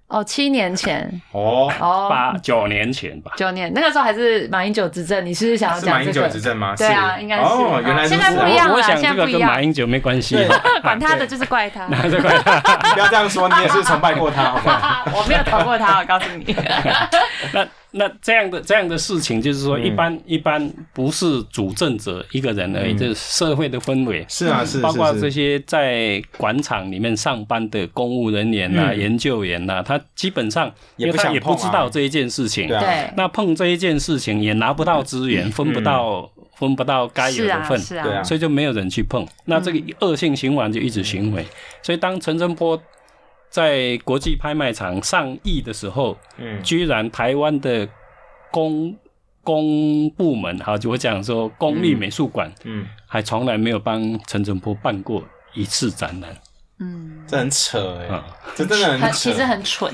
Speaker 2: 哦，七年前
Speaker 1: 哦，
Speaker 2: 哦，
Speaker 3: 八九年前吧。
Speaker 2: 九年那个时候还是马英九执政，你是不是想要
Speaker 1: 是马英九
Speaker 2: 讲这个？
Speaker 1: 执政吗？
Speaker 2: 对啊应该是
Speaker 1: 哦，原来
Speaker 2: 现在不一样了
Speaker 3: 我我想
Speaker 2: 现在不一样
Speaker 3: 这个跟马英九没关系。
Speaker 2: 管他的，就是怪他。
Speaker 1: 不要这样说，你也是崇拜过他，好吗？
Speaker 2: 我没有逃过他，我告诉你。
Speaker 3: 那那这样的这样的事情，就是说，一般、一般不是主政者一个人而已，
Speaker 1: 嗯。
Speaker 3: 就是社会的氛围，
Speaker 1: 是啊，是
Speaker 3: 包括这些在广场里面上班的公务人员呐、
Speaker 1: 嗯。
Speaker 3: 研究员呐、他基本上
Speaker 1: 也
Speaker 3: 因为他也不
Speaker 1: 不想碰啊。
Speaker 3: 知道这一件事情，
Speaker 1: 对啊，
Speaker 3: 那碰这一件事情也拿不到资源，分不到分不到该有的份，
Speaker 2: 是啊。
Speaker 3: 所以就没有人去碰。那这个恶性循环就一直循环。所以当陈振波在国际拍卖场上亿的时候，
Speaker 1: 嗯
Speaker 3: 居然台湾的公公部门，哈，就我讲说公立美术馆，
Speaker 1: 嗯，
Speaker 3: 还从来没有帮陈澄波办过一次展览
Speaker 2: 嗯，
Speaker 1: 这很扯哎、
Speaker 3: 啊。
Speaker 1: 这真的很扯，
Speaker 2: 很其实很蠢。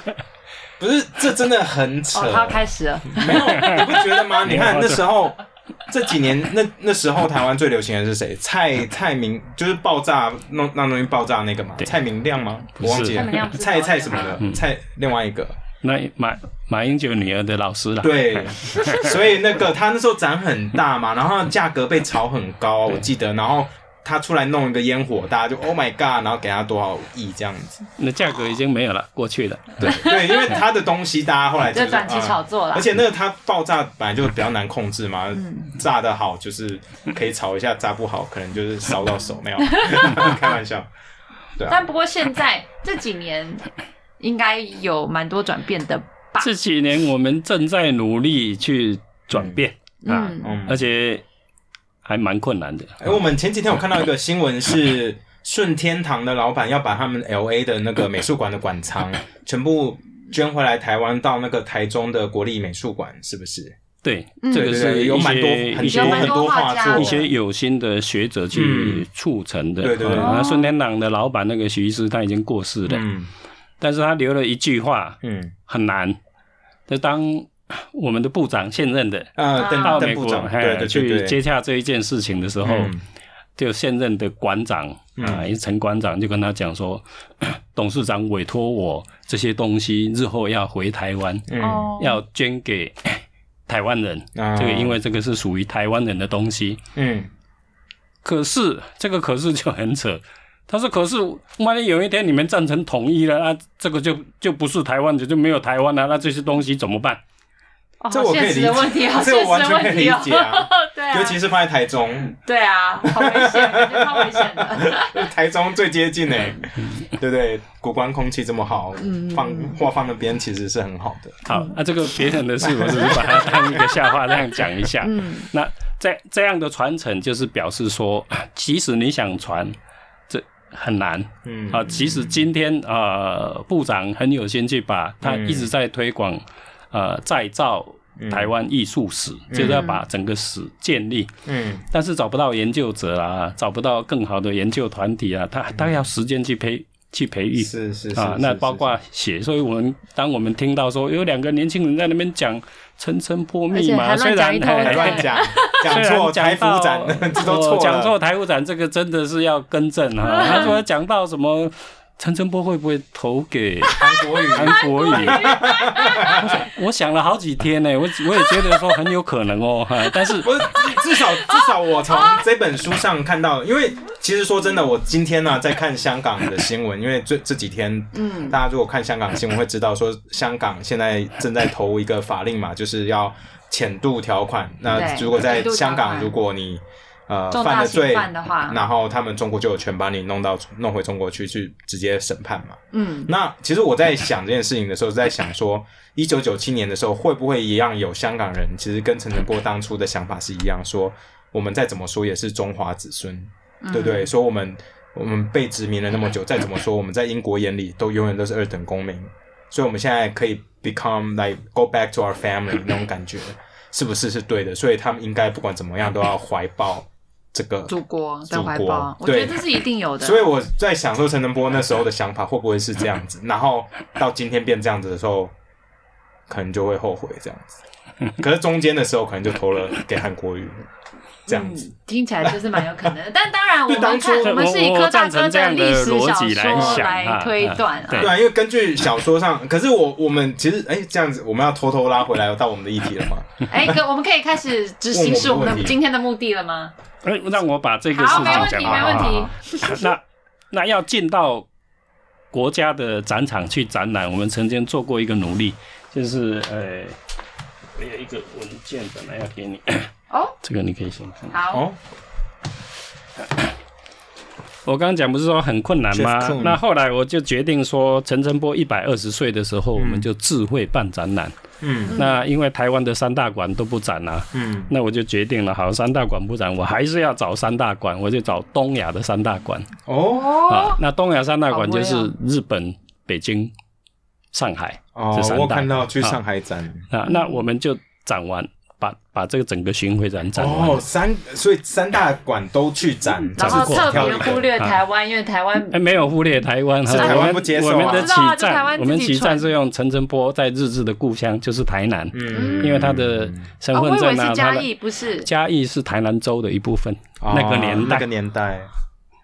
Speaker 1: 不是，这真的很扯。
Speaker 2: 哦，他要开始了，
Speaker 1: 没有，你不觉得吗？你看那时候 这几年，那那时候台湾最流行的是谁？蔡蔡明，就是爆炸弄那东西爆炸那个嘛？蔡明亮吗？我忘记了。蔡蔡什么的，蔡另外一个。
Speaker 3: 那马马英九女儿的老师啦，
Speaker 1: 对，所以那个他那时候展很大嘛，然后价格被炒很高，我记得，然后他出来弄一个烟火，大家就 Oh my God，然后给他多少亿这样子。
Speaker 3: 那价格已经没有了，过去了。
Speaker 1: 对对，因为他的东西大家后来就
Speaker 2: 就是短期炒作了
Speaker 1: 而且那个它爆炸本来就比较难控制嘛，炸的好就是可以炒一下，炸不好可能就是烧到手，没 有开玩笑。对啊，
Speaker 2: 但不过现在这几年应该有蛮多转变的吧？
Speaker 3: 这几年我们正在努力去转变啊，而且还蛮困难的。
Speaker 1: 哎、我们前几天有看到一个新闻是。顺天堂的老板要把他们 L A 的那个美术馆的馆藏 全部捐回来台湾，到那个台中的国立美术馆，是不是？
Speaker 3: 对，
Speaker 2: 嗯
Speaker 3: 这个是
Speaker 1: 有
Speaker 3: 一
Speaker 1: 蛮多
Speaker 3: 一些
Speaker 1: 很多很多画作，
Speaker 3: 一些有心的学者去促成的。
Speaker 1: 嗯对对对
Speaker 3: 啊那顺天堂的老板那个徐医师他已经过世了，
Speaker 1: 嗯
Speaker 3: 但是他留了一句话
Speaker 1: 嗯
Speaker 3: 很难。就当 我们的部长现任的
Speaker 1: 啊，邓
Speaker 3: 到美国
Speaker 1: 邓部长，对对对
Speaker 3: 去，接洽这一件事情的时候，
Speaker 1: 嗯。
Speaker 3: 就现任的馆长啊，
Speaker 1: 嗯
Speaker 3: 一陈馆长就跟他讲说，董事长委托我这些东西日后要回台湾，
Speaker 1: 嗯。
Speaker 2: 哦，
Speaker 3: 要捐给 台湾人。
Speaker 1: 啊。
Speaker 3: 这个因为这个是属于台湾人的东西，
Speaker 1: 嗯。
Speaker 3: 可是这个可是就很扯。他说：“可是万一有一天你们赞成统一了，那这个就就不是台湾的，就没有台湾了，那这些东西怎么办？
Speaker 1: 这我可以理解
Speaker 2: 的问题，好
Speaker 1: 这我完全可以
Speaker 2: 问题哦
Speaker 1: 理解啊。
Speaker 2: 对啊，
Speaker 1: 尤其是放在台中，
Speaker 2: 对啊，好危险，我觉得超危险的。
Speaker 1: 台中最接近诶，对不对？古关空气这么好，
Speaker 2: 嗯
Speaker 1: 放话放那边其实是很好的。
Speaker 3: 好，那、这个别人的事，我只是把它当一个笑话这样讲一下。
Speaker 2: 嗯，
Speaker 3: 那在这样的传承，就是表示说，即使你想传，这很难
Speaker 1: 嗯
Speaker 3: 啊。即使今天呃部长很有心去把他
Speaker 1: 嗯
Speaker 3: 一直在推广呃再造台湾艺术史，就是要把整个史建立，
Speaker 1: 嗯。
Speaker 3: 但是找不到研究者啊，找不到更好的研究团体啊，他他要时间去培去培育。
Speaker 1: 是是是
Speaker 3: 啊，那包括写，所以我们当我们听到说有两个年轻人在那边讲层层破密码，虽然
Speaker 1: 还乱讲 讲错台服展，这都错了。
Speaker 3: 哦讲错台服展，这个真的是要更正啊。他说讲到什么陈澄波会不会投给
Speaker 1: 韩国语，
Speaker 3: 韩国语？我想我想了好几天呢，我我也觉得说很有可能哦，哈 但是
Speaker 1: 不是至少至少我从这本书上看到，因为其实说真的，我今天呢、在看香港的新闻，因为这这几天，
Speaker 2: 嗯。
Speaker 1: 大家如果看香港新闻会知道说，香港现在正在投一个法令嘛，就是要浅度条款。那如果在香港，如果你呃犯了罪
Speaker 2: 犯的话，
Speaker 1: 然后他们中国就有权把你弄到弄回中国去，去直接审判嘛。
Speaker 2: 嗯，
Speaker 1: 那其实我在想这件事情的时候，在想说，一九九七年的时候，会不会一样有香港人，其实跟陈诚波当初的想法是一样，说我们再怎么说也是中华子孙，对不对？说我们我们被殖民了那么久，再怎么说我们在英国眼里都永远都是二等公民，所以我们现在可以 become like go back to our family 那种感觉，是不是是对的？所以他们应该不管怎么样都要怀抱这个
Speaker 2: 祖国的
Speaker 1: 祖国
Speaker 2: 怀抱，我觉得这是一定有的。
Speaker 1: 所以我在想说，陈澄波那时候的想法会不会是这样子，然后到今天变这样子的时候，可能就会后悔这样子。可是中间的时候，可能就投了给韩国瑜，这样子。
Speaker 2: 嗯，听起来就是蛮有可能的。但当然，我们看我们是以
Speaker 3: 我我
Speaker 2: 柯大哥
Speaker 3: 这样的
Speaker 2: 历史小
Speaker 3: 逻辑来
Speaker 2: 说
Speaker 3: 想
Speaker 2: 来
Speaker 3: 啊
Speaker 2: 推断啊。
Speaker 3: 对
Speaker 1: 对啊，因为根据小说上，可是我我们其实哎、这样子，我们要偷偷拉回来到我们的议题了吗？
Speaker 2: 哎，可我们可以开始执行是我们的今天的目的了吗？
Speaker 3: 哎，让我把这个事
Speaker 2: 好，
Speaker 3: 情
Speaker 2: 没问题，
Speaker 3: 讲完。
Speaker 2: 没问
Speaker 1: 好好
Speaker 2: 题。
Speaker 3: 那那要进到国家的展场去展览，我们曾经做过一个努力，就是呃，我有一个文件本来要给你，
Speaker 2: 哦，
Speaker 3: 这个你可以先看。
Speaker 2: 好，
Speaker 1: 哦，
Speaker 3: 我刚刚讲不是说很困难吗？那后来我就决定说，陈澄波一百二十岁的时候，我们就智慧办展览。
Speaker 1: 嗯。
Speaker 3: 那因为台湾的三大馆都不展啊，
Speaker 1: 嗯。
Speaker 3: 那我就决定了，好，三大馆不展，我还是要找三大馆，我就找东亚的三大馆。
Speaker 1: 哦。
Speaker 3: 啊
Speaker 2: 哦。，
Speaker 3: 那东亚三大馆就是日本、北京、上海
Speaker 1: 哦
Speaker 3: 这，三
Speaker 1: 我
Speaker 3: 大
Speaker 1: 看到去
Speaker 3: 啊。
Speaker 1: 上海展。
Speaker 3: 啊。那我们就展完，把把这个整个巡回展展完。
Speaker 1: 哦，三所以三大馆都去展，
Speaker 2: 然后
Speaker 1: 只是
Speaker 2: 特别忽略台湾，因为台湾
Speaker 3: 哎，没有忽略台湾，
Speaker 1: 是台湾不接受啊。
Speaker 3: 我们的起站，我们起站是用陈诚波在日治的故乡，就是台南，
Speaker 1: 嗯。
Speaker 3: 因为他的身份证啊，
Speaker 2: 嘉义，不是。
Speaker 3: 嘉义是台南州的一部分，
Speaker 1: 哦
Speaker 3: 那个年代。
Speaker 1: 那个。年代。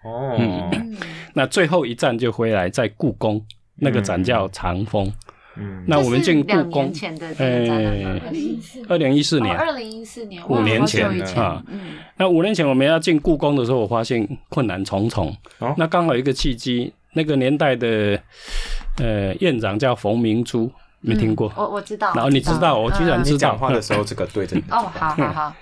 Speaker 1: 哦，
Speaker 2: 嗯。
Speaker 3: 那最后一站就回来在故宫，那个展叫长风。
Speaker 1: 嗯。
Speaker 3: 那我们进故宫哎，二零一四。年，
Speaker 2: 二零一四年，
Speaker 3: 五年前啊。
Speaker 2: 嗯，
Speaker 3: 那五年前我们要进故宫的时候，我发现困难重重。
Speaker 1: 哦。
Speaker 3: 那刚好有一个契机，那个年代的呃院长叫冯明珠，没听过？
Speaker 2: 我我知道。
Speaker 3: 然后你知道，我居然
Speaker 2: 嗯
Speaker 3: 知道
Speaker 1: 讲。话的时候这个对着你
Speaker 2: 哦，好好好，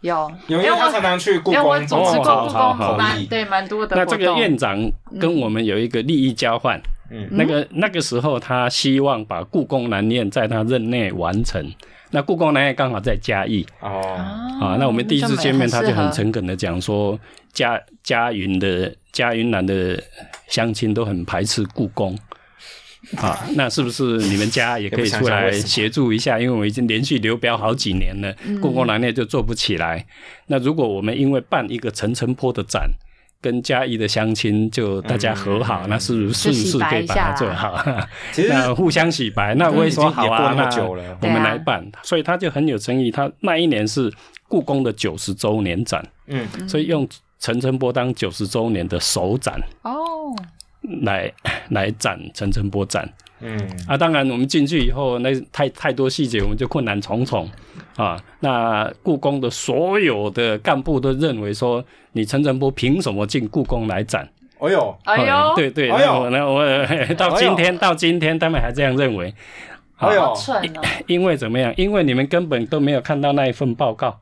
Speaker 2: 有
Speaker 1: 有，因为他常常去故
Speaker 2: 宫我
Speaker 1: 宫
Speaker 2: 主持过
Speaker 3: 哦
Speaker 2: 故宫蛮对蛮多的
Speaker 3: 那这个院长跟我们有一个利益交换，
Speaker 1: 嗯
Speaker 3: 那个那个时候他希望把故宫南院在他任内完成。那故宫南院刚好在嘉义
Speaker 1: 哦，
Speaker 3: 啊，那我们第一次见面，他就很
Speaker 2: 成
Speaker 3: 诚恳的讲说，嘉嘉云的嘉云南的乡亲都很排斥故宫。啊，那是不是你们家也可以出来协助一下？因为我已经连续流标好几年了，故宫南院就做不起来。那如果我们因为办一个陈澄波的展，跟嘉义的乡亲就大家和好，那是不是
Speaker 2: 就是
Speaker 3: 可以把它做好？
Speaker 1: 其实
Speaker 3: 那互相洗白，那我也说好啊，
Speaker 1: 那久了
Speaker 3: 我们来办，所以他就很有诚意。他那一年是故宫的九十周年展，
Speaker 1: 嗯
Speaker 3: 所以用陈澄波当九十周年的首展
Speaker 2: 哦，
Speaker 3: 来来展陈澄波展
Speaker 1: 嗯
Speaker 3: 啊。当然，我们进去以后，那太太多细节，我们就困难重重啊。那故宫的所有的干部都认为说，你陈澄波凭什么进故宫来展？
Speaker 1: 哎呦，
Speaker 2: 哎呦，
Speaker 3: 对对，
Speaker 1: 哎呦。
Speaker 3: 那我那我 到今天到今天，他们还这样认为。
Speaker 1: 哎呦。
Speaker 3: 因为怎么样？因为你们根本都没有看到那一份报告。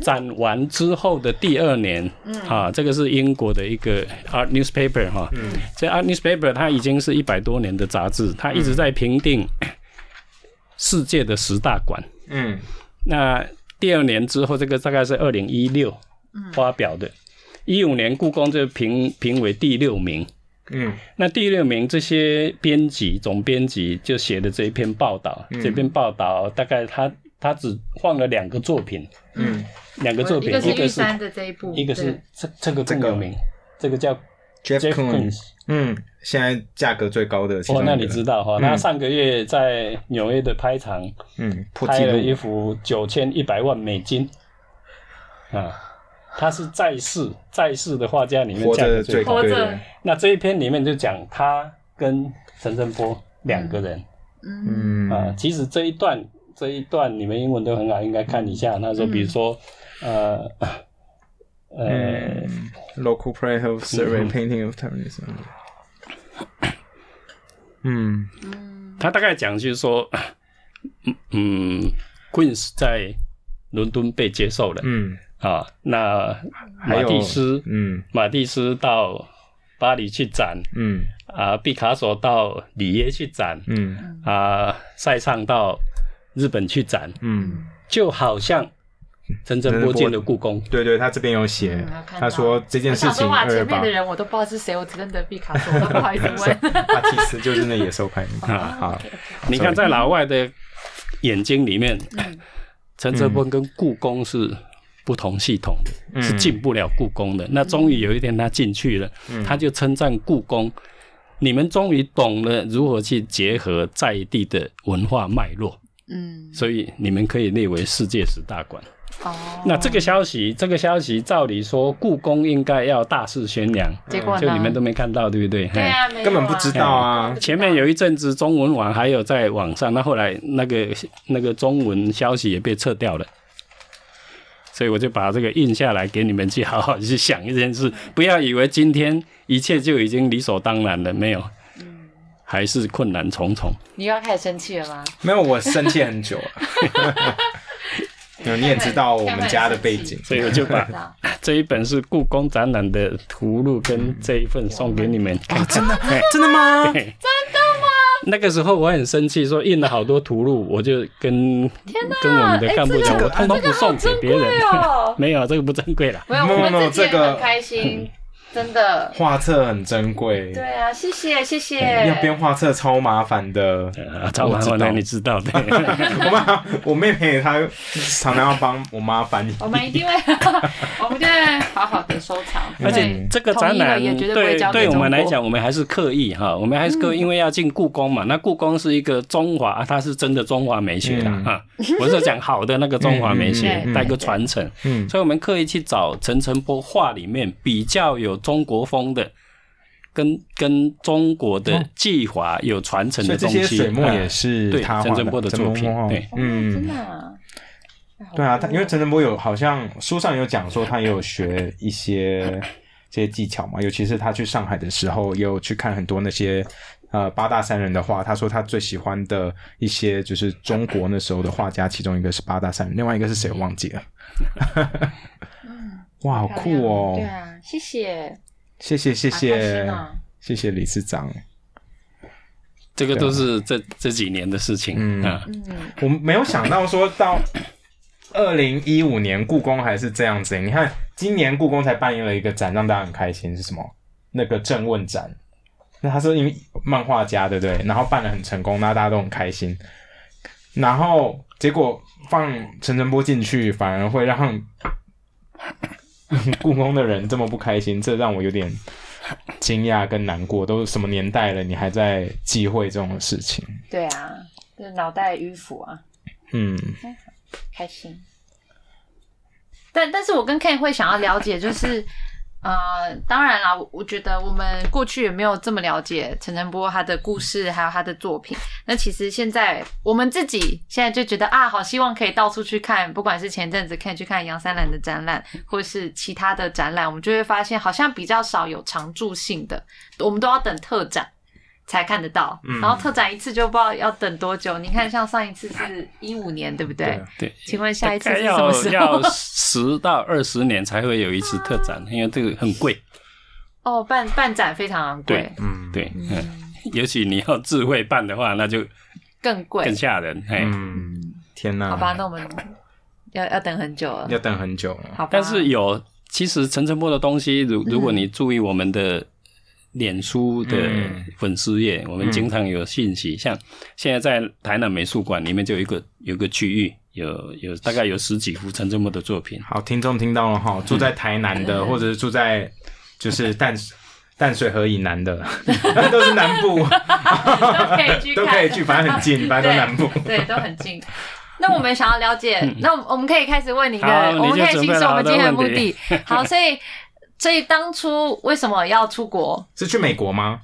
Speaker 3: 展完之后的第二年，啊，这个是英国的一个 Art Newspaper 哈，这 Art Newspaper 它已经是一百多年的杂志，它一直在评定世界的十大馆。
Speaker 1: 嗯。
Speaker 3: 那第二年之后，这个大概是二零一六发表的，一五年故宫就评评为第六名。
Speaker 1: 嗯。
Speaker 3: 那第六名这些编辑总编辑就写的这一篇报道，这篇报道大概他他只放了两个作品，
Speaker 1: 嗯，
Speaker 3: 两个作品，
Speaker 2: 一个是
Speaker 3: 一个是
Speaker 2: 玉山的这一部，
Speaker 3: 一个是这这个
Speaker 1: 这个
Speaker 3: 更有名，这个叫
Speaker 1: Jeff
Speaker 3: Koons，Koons。
Speaker 1: 嗯，现在价格最高的
Speaker 3: 哦，那你知道哈？他上个月在纽约的拍场
Speaker 1: 嗯
Speaker 3: 拍了一，幅九千一百万美金。啊，他是在世在世的画家里面
Speaker 1: 活
Speaker 3: 价格
Speaker 1: 着最
Speaker 3: 最高
Speaker 2: 活。着。
Speaker 1: 对对
Speaker 3: 那这一篇里面就讲他跟陈振波两个人。
Speaker 2: 嗯。
Speaker 1: 嗯。
Speaker 3: 啊，其实这一段这一段你们英文都很好，应该看一下。那时候比如说，呃呃，
Speaker 1: 嗯，local prayer health survey
Speaker 3: 嗯。
Speaker 1: Painting of Taiwanese，嗯。
Speaker 3: 他大概讲就是说，嗯嗯，Queen 在伦敦被接受了。
Speaker 1: 嗯，
Speaker 3: 啊，那马蒂斯，
Speaker 1: 嗯。
Speaker 3: 马蒂斯到巴黎去展
Speaker 1: 嗯。
Speaker 3: 啊，毕卡索到里耶去展
Speaker 1: 嗯。
Speaker 3: 啊，塞尚到日本去展，
Speaker 1: 嗯，
Speaker 3: 就好像陈澄波进的故宫。
Speaker 1: 对对，他这边有写他说这件事情
Speaker 2: 前面的人我都不知道是谁，我只认得毕卡索，我都不好意思问。
Speaker 1: 阿提斯就是那野兽派
Speaker 3: 啊
Speaker 1: 好，
Speaker 3: 你看，在老外的眼睛里面，
Speaker 2: 嗯。
Speaker 3: 陈泽波跟故宫是不同系统的，
Speaker 1: 嗯
Speaker 3: 是进不了故宫的。那终于有一天他进去了，他就称赞故宫。你们终于懂了如何去结合在地的文化脉络，
Speaker 2: 嗯，
Speaker 3: 所以你们可以列为世界十大馆。
Speaker 2: 哦，
Speaker 3: 那这个消息，这个消息照理说故宫应该要大肆宣扬，
Speaker 2: 结果？
Speaker 3: 就你们都没看到，对不对？
Speaker 1: 根本不知道啊
Speaker 3: 前面有一阵子中文网还有在网上，那后来那个那个中文消息也被撤掉了，所以我就把这个印下来给你们去好好去想一件事，不要以为今天一切就已经理所当然了，没有，还是困难重重。
Speaker 2: 你又要开始生气了吗？
Speaker 1: 没有，我生气很久 了。你也知道我们家的背景，
Speaker 3: 所以我就把这一本是故宫展览的图录跟这一份送给你们。
Speaker 1: 哦真的？真的吗？
Speaker 2: 真的吗？
Speaker 3: 那个时候我很生气，说印了好多图录，我就跟跟我们的干部讲，我通通不送给别人。没有，这个不珍贵了。
Speaker 2: 没有，我们自己很开心。真的
Speaker 1: 画册很珍贵，
Speaker 2: 对啊，谢谢谢谢。
Speaker 1: 要编画册超麻烦的，
Speaker 3: 超麻烦的，你知道的。
Speaker 1: 我妈，我妹妹她常常要帮我妈翻译。
Speaker 2: 我们一定会，我们就会好好的收藏。
Speaker 3: 而且这个展览对对我们来讲，我们还是刻意哈，我们还是刻意，因为要进故宫嘛。那故宫是一个中华，它是真的中华美学的哈。我是讲好的那个中华美学，带个传承。嗯，所以我们刻意去找陈澄波画里面比较有。中国风的，跟跟中国的技法有传承的东西，
Speaker 1: 水墨也是
Speaker 3: 对陈振波的作品，对，
Speaker 2: 嗯，真的，
Speaker 1: 对啊，他因为陈振波有好像书上有讲说，他也有学一些 这些技巧嘛，尤其是他去上海的时候，有去看很多那些呃八大山人的画，他说他最喜欢的一些就是中国那时候的画家，其中一个是八大山人，另外一个是谁忘记了。哇，好酷
Speaker 2: 哦！对啊，谢谢，
Speaker 1: 谢谢，谢谢，谢谢理事长。
Speaker 3: 这个都是这这几年的事情。嗯
Speaker 1: 嗯，我没有想到说到二零一五年故宫还是这样子。你看，今年故宫才办了一个展，让大家很开心，是什么？那个正问展。那他说因为漫画家，对不对？然后办的很成功，那大家都很开心。然后结果放陈晨波进去，反而会让。故宫的人这么不开心，这让我有点惊讶跟难过。都什么年代了，你还在忌讳这种事情？
Speaker 2: 对啊，这脑袋迂腐啊。嗯，开心。但但是我跟 Ken 会想要了解，就是。呃，当然啦，我觉得我们过去也没有这么了解陈晨波他的故事，还有他的作品。那其实现在我们自己现在就觉得啊，好希望可以到处去看，不管是前阵子可以去看杨三兰的展览，或是其他的展览，我们就会发现好像比较少有常驻性的，我们都要等特展。才看得到，然后特展一次就不知道要等多久。你看，像上一次是一五年，对不对？
Speaker 3: 对。
Speaker 2: 请问下一次是什么时候？
Speaker 3: 要十到二十年才会有一次特展，因为这个很贵。
Speaker 2: 哦，办办展非常昂贵。
Speaker 3: 嗯，对，嗯，尤其你要智慧办的话，那就
Speaker 2: 更贵、
Speaker 3: 更吓人。
Speaker 1: 嗯，天哪！
Speaker 2: 好吧，那我们要要等很久了，
Speaker 1: 要等很久了。
Speaker 2: 好，
Speaker 3: 但是有，其实陈晨波的东西，如如果你注意我们的。脸书的粉丝页，我们经常有信息。像现在在台南美术馆里面就有一个有个区域，有有大概有十几幅陈振波的作品。
Speaker 1: 好，听众听到了哈，住在台南的，或者是住在就是淡淡水河以南的，都是南部，
Speaker 2: 都可以去，
Speaker 1: 都可以去，反正很近，反正都南部，
Speaker 2: 对，都很近。那我们想要了解，那我们可以开始问你的，我们可以行使我们今天的目的。好，所以。所以当初为什么要出国？
Speaker 1: 是去美国吗？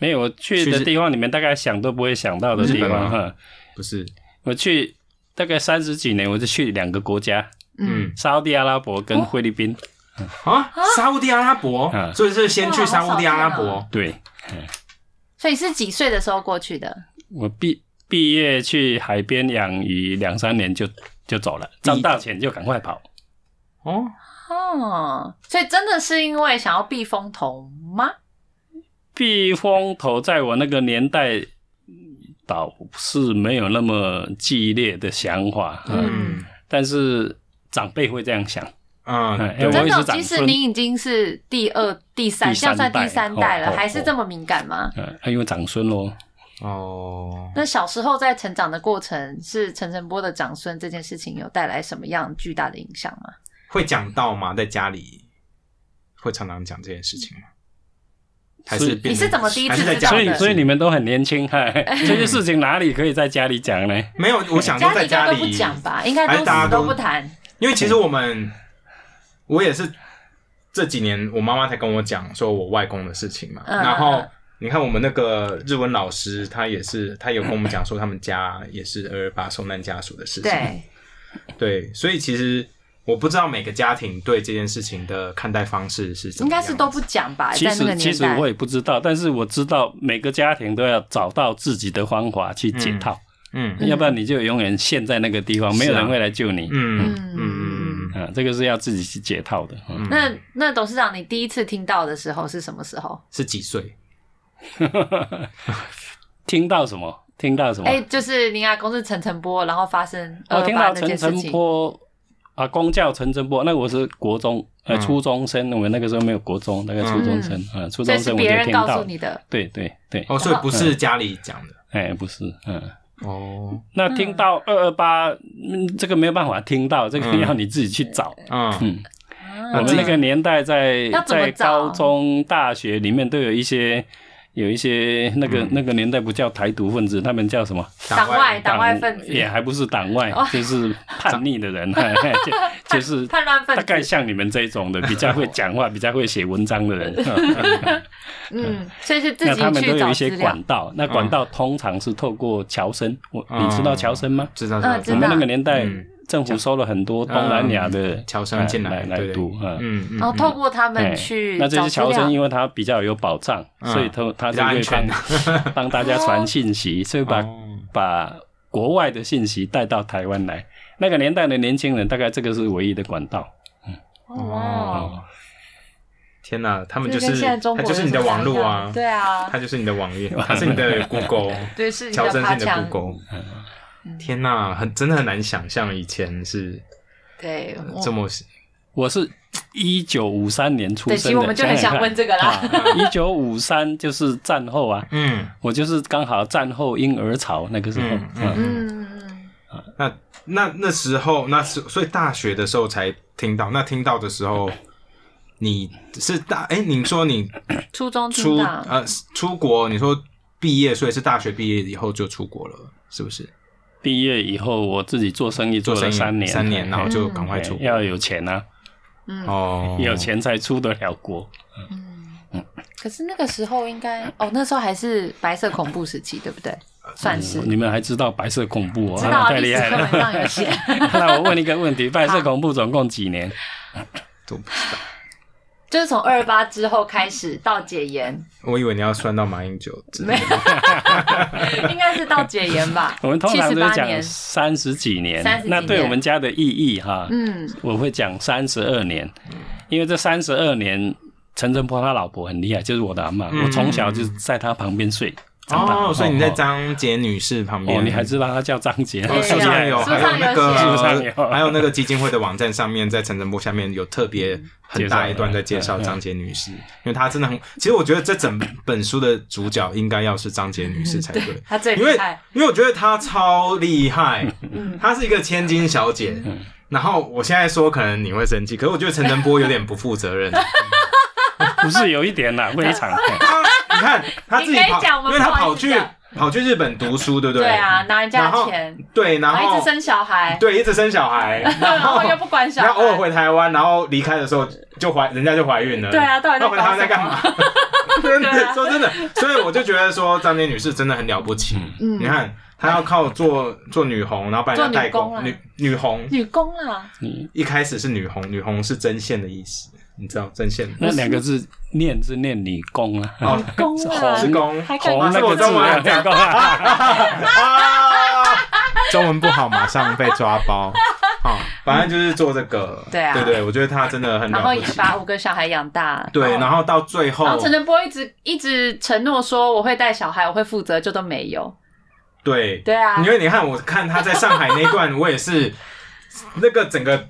Speaker 3: 没有，我去的地方你们大概想都不会想到的地方哈。
Speaker 1: 不是，
Speaker 3: 我去大概三十几年，我就去两个国家，嗯，沙地阿拉伯跟菲律宾。
Speaker 1: 啊，沙地阿拉伯，所以是先去沙地阿拉伯。
Speaker 3: 对，
Speaker 2: 所以是几岁的时候过去的？
Speaker 3: 我毕毕业去海边养鱼两三年就就走了，赚大钱就赶快跑。
Speaker 2: 哦。哦，所以真的是因为想要避风头吗？
Speaker 3: 避风头在我那个年代倒是没有那么激烈的想法，嗯，但是长辈会这样想，
Speaker 2: 嗯，真的，即使你已经是第二、第三，像算第三代了，还是这么敏感吗？
Speaker 3: 嗯，因为长孙咯。
Speaker 2: 哦，那小时候在成长的过程，是陈晨波的长孙这件事情有带来什么样巨大的影响吗？
Speaker 1: 会讲到吗？在家里会常常讲这件事情吗？还是
Speaker 2: 你是怎么第一次
Speaker 1: 在家？
Speaker 3: 所以所以你们都很年轻，哈，这些事情哪里可以在家里讲呢？
Speaker 1: 没有，我想说在
Speaker 2: 家里都不讲吧，应该都大家都不谈。
Speaker 1: 因为其实我们，我也是这几年我妈妈才跟我讲说我外公的事情嘛。然后你看我们那个日文老师，他也是他有跟我们讲说他们家也是二二八受难家属的事情。
Speaker 2: 对
Speaker 1: 对，所以其实。我不知道每个家庭对这件事情的看待方式是怎么
Speaker 2: 应该是都不讲吧，
Speaker 3: 其实其。实我也不知道，但是我知道每个家庭都要找到自己的方法去解套，
Speaker 1: 嗯
Speaker 2: 嗯
Speaker 3: 要不然你就永远陷在那个地方，没有人会来救你。
Speaker 1: 嗯嗯
Speaker 2: 嗯
Speaker 1: 嗯
Speaker 3: 这个是要自己去解套的。嗯
Speaker 2: 那那董事长，你第一次听到的时候是什么时候？
Speaker 1: 是几岁？
Speaker 3: 听到什么？听到什么？
Speaker 2: 哎、就是您阿公是陈晨波，然后发生
Speaker 3: 我听到陈晨
Speaker 2: 那件事情。
Speaker 3: 波啊，公教陈振波，那我是国中呃
Speaker 1: 嗯。
Speaker 3: 初中生，我们那个时候没有国中，大概初中生啊，初中生我
Speaker 2: 别人告
Speaker 3: 就听到。
Speaker 2: 诉你的，
Speaker 3: 对对对，
Speaker 1: 哦，所以不是家里讲的。
Speaker 3: 哎，不是，嗯。
Speaker 1: 哦，
Speaker 3: 那听到二二八，嗯，这个没有办法听到，这个
Speaker 1: 嗯。
Speaker 3: 要你自己去找。
Speaker 1: 嗯。
Speaker 3: 我们那个年代在在高中、大学里面都有一些有一些那个、那个年代不叫台独分子，他们叫什么？
Speaker 2: 党外。党外。分子。
Speaker 3: 也还不是党外
Speaker 2: 哦，
Speaker 3: 就是叛逆的人，就就是
Speaker 2: 叛乱分子。
Speaker 3: 大概像你们这种的，比较会讲话、比较会写文章的人。
Speaker 2: 嗯，所以是自
Speaker 3: 那他们
Speaker 2: 己去
Speaker 3: 都有一些
Speaker 2: 找资料。
Speaker 3: 管。道，那管道通常是透过侨生，我你知道侨生吗？
Speaker 1: 知道
Speaker 2: 嗯知道。
Speaker 1: 知道，
Speaker 3: 我们那个年代
Speaker 1: 嗯，
Speaker 3: 政府收了很多东南亚的
Speaker 1: 嗯侨生进来
Speaker 3: 来读啊。
Speaker 1: 嗯。嗯，
Speaker 2: 然后透过他们
Speaker 3: 哎
Speaker 2: 去
Speaker 3: 那这些侨生，因为他比较有保障，
Speaker 1: 嗯
Speaker 3: 所以他他
Speaker 1: 比较安
Speaker 3: 就会
Speaker 1: 全
Speaker 3: 帮 帮大家传信息，所以把
Speaker 1: 哦
Speaker 3: 把国外的信息带到台湾来。那个年代的年轻人，大概这个是唯一的管道。
Speaker 2: 哦，
Speaker 1: 天哪，他们就是他就是你的网络啊。
Speaker 2: 对啊，
Speaker 1: 他就是你的网页，他是你的 Google，
Speaker 2: 对，是你
Speaker 1: 乔真是你的
Speaker 2: 的爬墙
Speaker 1: ，Google。天哪，很真的很难想象以前是
Speaker 2: 对，我
Speaker 1: 这么
Speaker 3: 我是一九五三年出
Speaker 2: 对，
Speaker 3: 生的，
Speaker 2: 其实我们就很想问这个啦。
Speaker 3: 一九五三就是战后啊，
Speaker 1: 嗯，
Speaker 3: 我就是刚好战后婴儿潮那个时候，
Speaker 1: 嗯嗯
Speaker 3: 嗯，
Speaker 1: 那那那时候那是所以大学的时候才听到，那听到的时候 你是大哎，你说你
Speaker 2: 嗯，初中
Speaker 1: 出呃出国，你说毕业，所以是大学毕业以后就出国了，是不是？
Speaker 3: 毕业以后我自己做生意做了三年，
Speaker 1: 三年，然后就赶快
Speaker 3: 哎
Speaker 1: 出国。
Speaker 3: 要有钱啊，
Speaker 2: 嗯，
Speaker 1: 哦，
Speaker 3: 有钱才出得了国。
Speaker 2: 嗯可是那个时候应该，哦，那时候还是白色恐怖时期，对不对？算是。
Speaker 3: 你们还知道白色恐怖哦，
Speaker 2: 知道啊，
Speaker 3: 太厉害了。那我问你一个问题：白色恐怖总共几年？
Speaker 1: 都不知道。
Speaker 2: 就是从二八之后开始到解严，
Speaker 1: 我以为你要算到马英九
Speaker 2: 没
Speaker 1: 的。
Speaker 2: 有，应该是到解严吧？
Speaker 3: 我们通常都是讲
Speaker 2: 十八年，
Speaker 3: 三十几年，那对我们家的意义哈，
Speaker 2: 嗯，
Speaker 3: 我会讲三十二年，因为这三十二年，陈振波他老婆很厉害，就是我的阿妈，
Speaker 1: 嗯。
Speaker 3: 我从小就在他旁边睡
Speaker 1: 哦，所以你在
Speaker 3: 哦
Speaker 1: 张杰女士旁边，
Speaker 3: 哦，你还知道她叫张杰？
Speaker 2: 对
Speaker 1: 书上有，还有那个
Speaker 3: 书上有
Speaker 1: 还有那个基金会的网站上面，在陈晨波下面有特别很大一段在介绍张杰女士，因为她真的很，其实我觉得这整本书的主角应该要是张杰女士才对。
Speaker 2: 她最
Speaker 1: 因为
Speaker 2: 厉害，
Speaker 1: 因为我觉得她超厉害，
Speaker 2: 嗯
Speaker 1: 她是一个千金小姐。然后我现在说可能你会生气，可是我觉得陈晨波有点不负责任。
Speaker 3: 不是有一点啦，非常。
Speaker 1: 他你看他自己跑，因为他跑去跑去日本读书，对不对？
Speaker 2: 对啊，拿人家
Speaker 1: 然后
Speaker 2: 的钱，
Speaker 1: 对，然后
Speaker 2: 一直生小孩，
Speaker 1: 对一直生小孩，
Speaker 2: 然后又不管小孩，
Speaker 1: 然后偶尔回台湾，然后离开的时候就怀，人家就怀孕了。
Speaker 2: 对啊到底在
Speaker 1: 那回台湾在干嘛？说真的，所以我就觉得说张杰女士真的很了不起。
Speaker 2: 嗯。
Speaker 1: 你看她要靠做做女红，然后帮人家代工，
Speaker 2: 女工啊
Speaker 1: 女女红。
Speaker 2: 女工啦，
Speaker 3: 你
Speaker 1: 一开始是女红，女红是针线的意思，你知道针线？
Speaker 3: 那两个字念是念理工啊，
Speaker 1: 哦
Speaker 2: 工啦，
Speaker 1: 是工
Speaker 2: 还敢
Speaker 3: 红那个字
Speaker 1: 我中文
Speaker 3: 啊，理工啊。
Speaker 1: 啊，中文不好，马上被抓包。好，反正就是做这个。
Speaker 2: 对啊
Speaker 1: 对对，我觉得他真的很
Speaker 2: 然后
Speaker 1: 了不起。
Speaker 2: 把五个小孩养大，
Speaker 1: 对，然后到最后
Speaker 2: 然，后陈晨波一直一直承诺说我会带小孩，我会负责，就都没有。
Speaker 1: 对
Speaker 2: 对啊
Speaker 1: 因为你看，我看他在上海那一段，我也是那个整个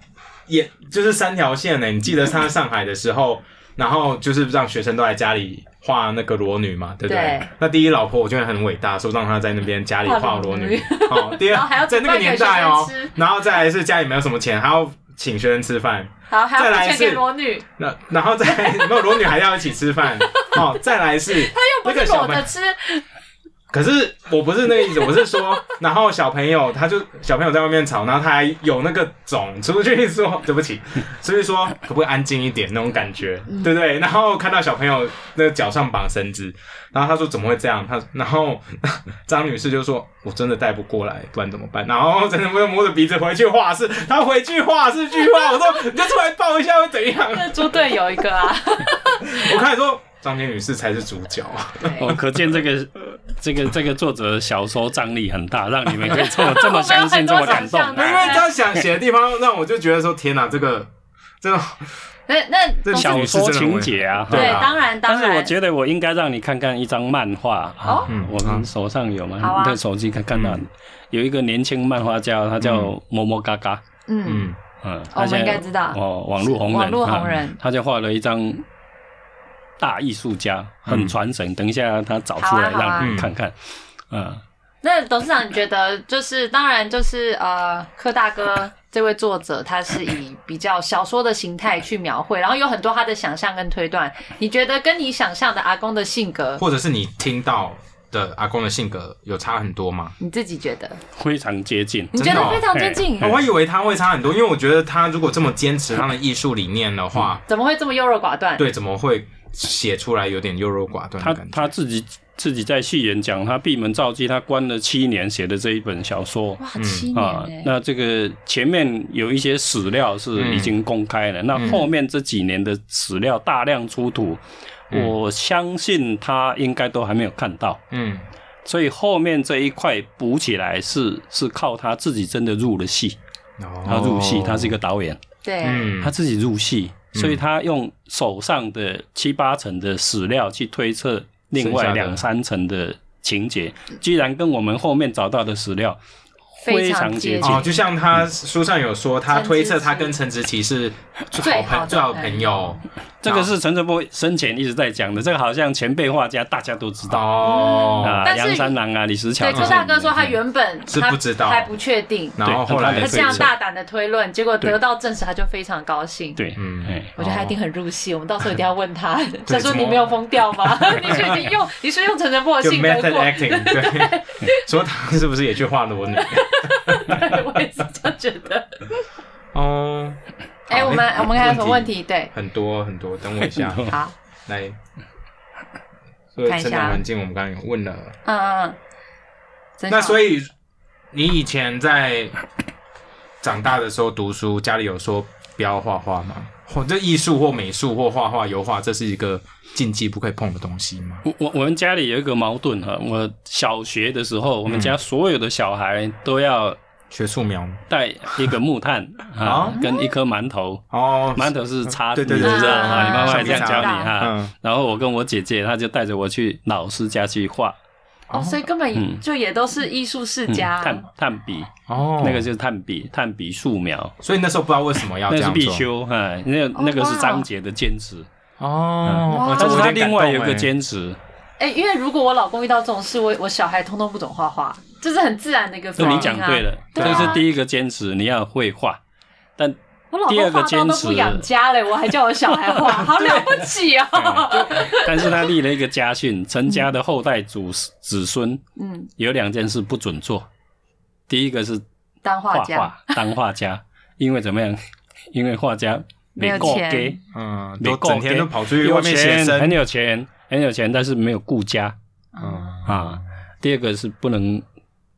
Speaker 1: 也就是三条线呢。你记得他在上海的时候，然后就是让学生都来家里画那个裸女嘛，对不对？
Speaker 2: 对
Speaker 1: 那第一老婆我觉得很伟大，说让他在那边家里画裸女。哦，第
Speaker 2: 然后还要
Speaker 1: 二在那个年代哦然后再来是家里没有什么钱，还要请学生吃饭。
Speaker 2: 好，还要付钱
Speaker 1: 再来是
Speaker 2: 给裸女，
Speaker 1: 那然后再 没有裸女还要一起吃饭哦，再来是
Speaker 2: 他又不是
Speaker 1: 那个小朋
Speaker 2: 裸着吃，
Speaker 1: 可是我不是那个意思，我是说，然后小朋友他就小朋友在外面吵，然后他还有那个种出去说对不起，所以说可不可以安静一点那种感觉，对不对？然后看到小朋友那个脚上绑绳子，然后他说怎么会这样？他然后张女士就说我真的带不过来，不然怎么办？然后陈晨波摸着鼻子回去画室，他回去画室句话，我说你就出来抱一下会怎样？
Speaker 2: 那猪队友一个啊，
Speaker 1: 我开始说张天宇是才是主角。啊。
Speaker 3: 哦，可见这个这个这个作者小说张力很大，让你们可以这么这么相信，这么感动。
Speaker 1: 因为他想写的地方，让我就觉得说天哪，这个这种
Speaker 2: 那那
Speaker 1: 这
Speaker 3: 小说情节啊，
Speaker 2: 对，当然当然，
Speaker 3: 但是我觉得我应该让你看看一张漫画。
Speaker 2: 哦？
Speaker 3: 啊，我们手上有吗？你的手机看看到有一个年轻漫画家，他叫么么嘎嘎，
Speaker 2: 嗯，
Speaker 1: 嗯。
Speaker 3: 嗯，
Speaker 2: 我们应该知道。
Speaker 3: 哦，网络红人，
Speaker 2: 网络红
Speaker 3: 啊
Speaker 2: 人
Speaker 3: 他就画了一张大艺术家，很传神。等一下他找出来让你看看，嗯，
Speaker 2: 那董事长，你觉得就是当然就是呃，柯大哥这位作者，他是以比较小说的形态去描绘，然后有很多他的想象跟推断。你觉得跟你想象的阿公的性格，
Speaker 1: 或者是你听到的阿公的性格有差很多吗？
Speaker 2: 你自己觉得？
Speaker 3: 非常接近。
Speaker 2: 你觉得非常接近？
Speaker 1: 哦我以为他会差很多，因为我觉得他如果这么坚持他的艺术理念的话，
Speaker 2: 怎么会这么优柔寡断？
Speaker 1: 对，怎么会写出来有点优柔寡断
Speaker 3: 他？他自己自己在序言讲，他闭门造机，他关了七年写的这一本小说。
Speaker 2: 哇，七
Speaker 3: 啊
Speaker 2: 年，啊？
Speaker 3: 那这个前面有一些史料是已经公开了，那后面这几年的史料大量出土，我相信他应该都还没有看到，
Speaker 1: 嗯。
Speaker 3: 所以后面这一块补起来是是靠他自己真的入了戏，他入戏，他是一个导演，
Speaker 2: 对，
Speaker 3: 他自己入戏，所以他用手上的七八成的史料去推测另外两三层的情节，居然跟我们后面找到的史料
Speaker 2: 非
Speaker 3: 常接近。
Speaker 1: 哦，就像他书上有说，他推测他跟陈植棋是好
Speaker 2: 最好
Speaker 1: 朋最好朋友
Speaker 3: 这个是陈哲波生前一直在讲的，这个好像前辈画家大家都知道。
Speaker 1: 哦，
Speaker 3: 啊，杨三郎啊，李石桥
Speaker 2: 对，
Speaker 3: 这些。
Speaker 2: 柯大哥说他原本他
Speaker 1: 是不知道。
Speaker 2: 还不确定，
Speaker 1: 然后后来
Speaker 2: 他
Speaker 3: 对
Speaker 2: 这样大胆的推论，结果得到证实，他就非常高兴。
Speaker 3: 对，
Speaker 1: 嗯。
Speaker 3: 哎，
Speaker 2: 我觉得他一定很入戏，我们到时候一定要问他。他说你没有疯掉吗？你是已经用，你是用陈晨波的
Speaker 1: 就
Speaker 2: 性格过？
Speaker 1: 对，说他是不是也去画裸女？
Speaker 2: 对我也是这样觉得。
Speaker 1: 哦，
Speaker 2: 哎，
Speaker 1: 好
Speaker 2: 我们我们还有什么问？题？对，
Speaker 1: 很多很多，等我一下，
Speaker 2: 好，
Speaker 1: 来。所以
Speaker 2: 看一下
Speaker 1: 成长环境我们刚刚有问了，
Speaker 2: 嗯嗯嗯。
Speaker 1: 那所
Speaker 2: 以
Speaker 1: 以你以前在长大的时候读书，家里有说不要画画吗？或这艺术或美术或画画、油画，这是一个禁忌不可以碰的东西吗？
Speaker 3: 我我我们家里有一个矛盾哈，我小学的时候，我们家所有的小孩都要
Speaker 1: 学素描
Speaker 3: 带一个木炭 啊，跟一颗馒头，
Speaker 1: 哦，
Speaker 3: 馒头是插，
Speaker 1: 对对对
Speaker 3: 你知道
Speaker 2: 对
Speaker 3: 吗？你妈妈也这样教你哈。
Speaker 1: 嗯，
Speaker 3: 然后我跟我姐姐，她就带着我去老师家去画，
Speaker 2: 哦，所以根本就也都是艺术世
Speaker 3: 嗯
Speaker 2: 家。
Speaker 3: 炭炭笔，
Speaker 1: 哦，
Speaker 3: 那个就是炭笔，炭笔素描，
Speaker 1: 所以那时候不知道为什么要
Speaker 3: 那是
Speaker 1: 这样做。
Speaker 3: 必修，哎，那那个是张杰的兼职，
Speaker 1: 哦
Speaker 2: 哇，
Speaker 3: 但是他另外有一个
Speaker 1: 兼职哎。
Speaker 3: 坚持，
Speaker 2: 哎，因为如果我老公遇到这种事，我我小孩通通不懂画画，这是很自然的一个反应啊。
Speaker 3: 那你讲对了，这是第一个坚持，你要会画，但
Speaker 2: 我老
Speaker 3: 第二个
Speaker 2: 公画到都
Speaker 3: 坚持
Speaker 2: 不养家嘞，我还叫我小孩画，好了不起哦。
Speaker 3: 但是他立了一个家训，陈家的后代祖子孙
Speaker 2: 嗯，
Speaker 3: 有两件事不准做，第一个是画
Speaker 2: 当画家。
Speaker 3: 画当画家，因为怎么样？因为画家
Speaker 2: 没有
Speaker 3: 够
Speaker 2: 钱。
Speaker 3: 给，
Speaker 1: 嗯，都整天都跑出去
Speaker 3: 有
Speaker 1: 外面生。
Speaker 3: 很，有钱，很有钱，但是没有顾家。
Speaker 1: 嗯，
Speaker 3: 啊。第二个是不能参与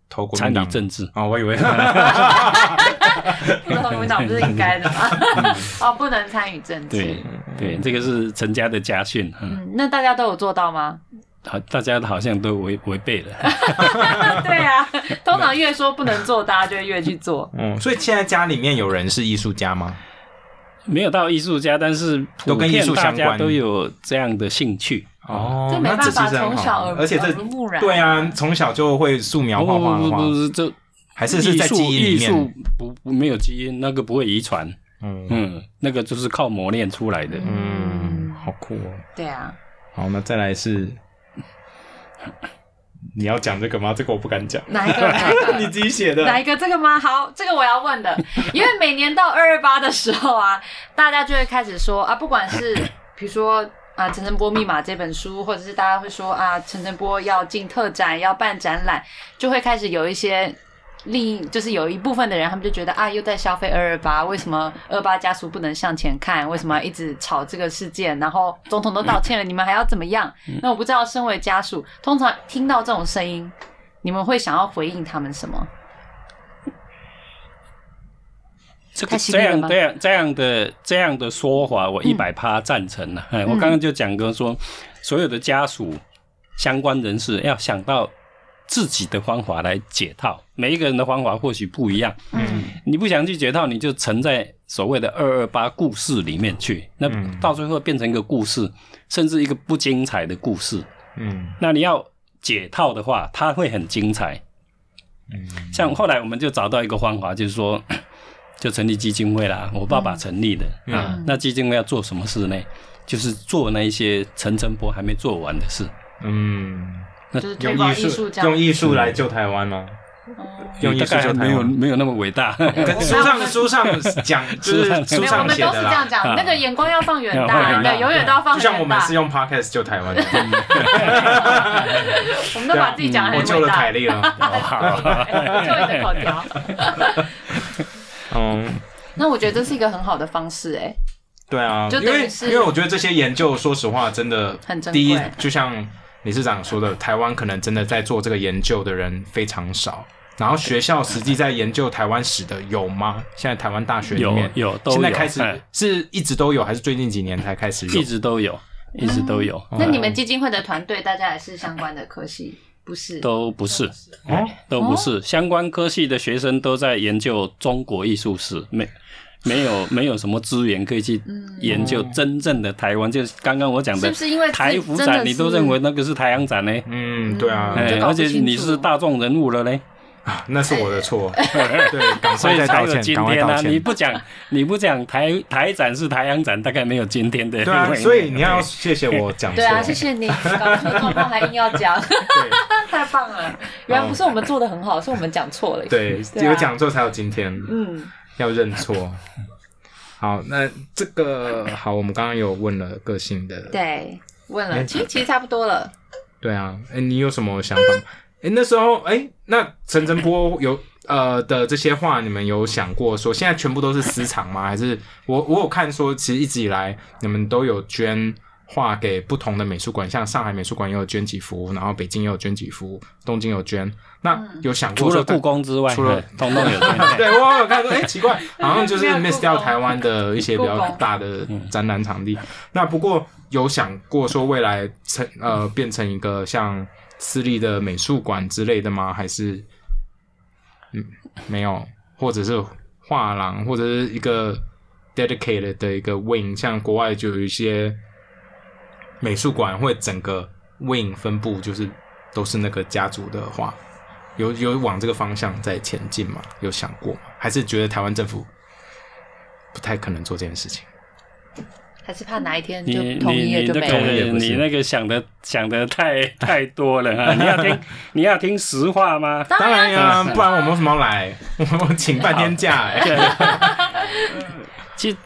Speaker 1: 投国民党。
Speaker 3: 政治，
Speaker 1: 哦，我以为
Speaker 2: 不知道国民党不是应该的吗？哦，不能参与政治。
Speaker 3: 对对，这个是陈家的家训，嗯，
Speaker 2: 嗯，那大家都有做到吗？
Speaker 3: 好，大家好像都违违背了。
Speaker 2: 对啊，通常越说不能做，大家就越去做。
Speaker 1: 嗯，所以现在家里面有人是艺术家吗？
Speaker 3: 没有到艺术家，但是
Speaker 1: 都跟艺术相关
Speaker 3: 都有这样的兴趣。
Speaker 1: 哦
Speaker 2: 这没
Speaker 1: 那
Speaker 2: 办法从小
Speaker 1: 而且这
Speaker 2: 耳濡目染
Speaker 1: 对啊，从小就会素描画画画
Speaker 3: 不不不，这
Speaker 1: 还是是在基因里
Speaker 3: 艺术
Speaker 1: 面，
Speaker 3: 不不没有基因，那个不会遗传，
Speaker 1: 嗯
Speaker 3: 嗯，那个就是靠磨练出来的。
Speaker 1: 嗯，好酷哦。
Speaker 2: 对啊，
Speaker 1: 好，那再来是，你要讲这个吗？这个我不敢讲，
Speaker 2: 哪一个？哪一个？
Speaker 1: 你自己写的。
Speaker 2: 哪一个？这个吗？好，这个我要问的，因为每年到二二八的时候啊，大家就会开始说啊，不管是比如说。啊《陈澄波密码》这本书，或者是大家会说啊陈澄波要进特展要办展览，就会开始有一些。另一就是有一部分的人，他们就觉得啊，又在消费二二八，为什么二八家属不能向前看？为什么一直吵这个事件？然后总统都道歉了，你们还要怎么样？那我不知道，身为家属，通常听到这种声音，你们会想要回应他们什么？
Speaker 3: 这个这样这样这样的这样的说法，我一百趴赞成了。哎，我刚刚就讲过说，所有的家属相关人士要想到。自己的方法来解套，每一个人的方法或许不一样。嗯，你不想去解套，你就沉在所谓的二二八故事里面去，那到最后变成一个故事，甚至一个不精彩的故事。嗯，那你要解套的话，它会很精彩。嗯，像后来我们就找到一个方法，就是说，就成立基金会啦。我爸爸成立的啊，那基金会要做什么事呢？就是做那一些陈澄波还没做完的事。嗯。
Speaker 2: 就是用艺术，
Speaker 1: 用艺术来救台湾吗？用艺术救
Speaker 3: 没有没有那么伟大。
Speaker 1: 书上书上 讲，就是书上写的
Speaker 2: 都是这样讲，那个眼光要放远大，对，永远都要放
Speaker 1: 远大。就像我们是用 podcast 救台湾的，
Speaker 2: 我们都把自己讲很
Speaker 1: 伟大。我救了凯莉了，
Speaker 2: 救你的口条。嗯，那我觉得这是一个很好的方式，哎。
Speaker 1: 对啊，因为因为我觉得这些研究，说实话，真的
Speaker 2: 很
Speaker 1: 第一，就像。理事长说的，台湾可能真的在做这个研究的人非常少。然后学校实际在研究台湾史的有吗？现在台湾大学里面
Speaker 3: 有，
Speaker 1: 现在开始是一直都有，还是最近几年才开始有？
Speaker 3: 一直都有，一直都有。
Speaker 2: 那你们基金会的团队，大家也是相关的科系？不是，
Speaker 3: 都不是，哦，都不是相关科系的学生都在研究中国艺术史。没。没有没有什么资源可以去研究真正的台湾，就是刚刚我讲的，
Speaker 2: 是不是因为
Speaker 3: 台服展你都认为那个是台阳展呢？
Speaker 1: 嗯，对啊，
Speaker 3: 而且你是大众人物了呢，
Speaker 1: 啊，那是我的错，对，
Speaker 3: 所以才有今天呢。你不讲你不讲台台展是台阳展，大概没有今天的。
Speaker 1: 对啊，所以你要谢谢我讲。对
Speaker 2: 啊，谢谢你搞错状况还硬要讲，太棒了。原来不是我们做的很好，是我们讲错了。
Speaker 1: 对，有讲错才有今天。嗯。要认错，好，那这个好，我们刚刚有问了个性的，
Speaker 2: 对，问了，其实其实差不多了。
Speaker 1: 对啊，哎，你有什么想法？哎，那时候，哎，那陈晨波有呃的这些话，你们有想过说，现在全部都是私藏吗？还是我我有看说，其实一直以来你们都有捐。画给不同的美术馆，像上海美术馆也有捐几幅，然后北京也有捐几幅，东京有捐。那有想过
Speaker 3: 除了故宫之外，
Speaker 1: 除了
Speaker 3: 通通有捐？
Speaker 1: 对我有看说，哎，奇怪，好像就是 miss 掉台湾的一些比较大的展览场地。那不过有想过说未来成呃变成一个像私立的美术馆之类的吗？还是嗯没有，或者是画廊，或者是一个 dedicated 的一个 wing，像国外就有一些。美术馆会整个 wing 分布就是都是那个家族的画，有有往这个方向在前进吗？有想过吗？还是觉得台湾政府不太可能做这件事情？
Speaker 2: 还是怕哪一天就同意了就没
Speaker 3: 了？你那个想的想的太 太多了哈！你要听 你要听实话吗？
Speaker 2: 当然
Speaker 1: 呀，不然我们为什么来？我们请半天假哎。
Speaker 3: 其实。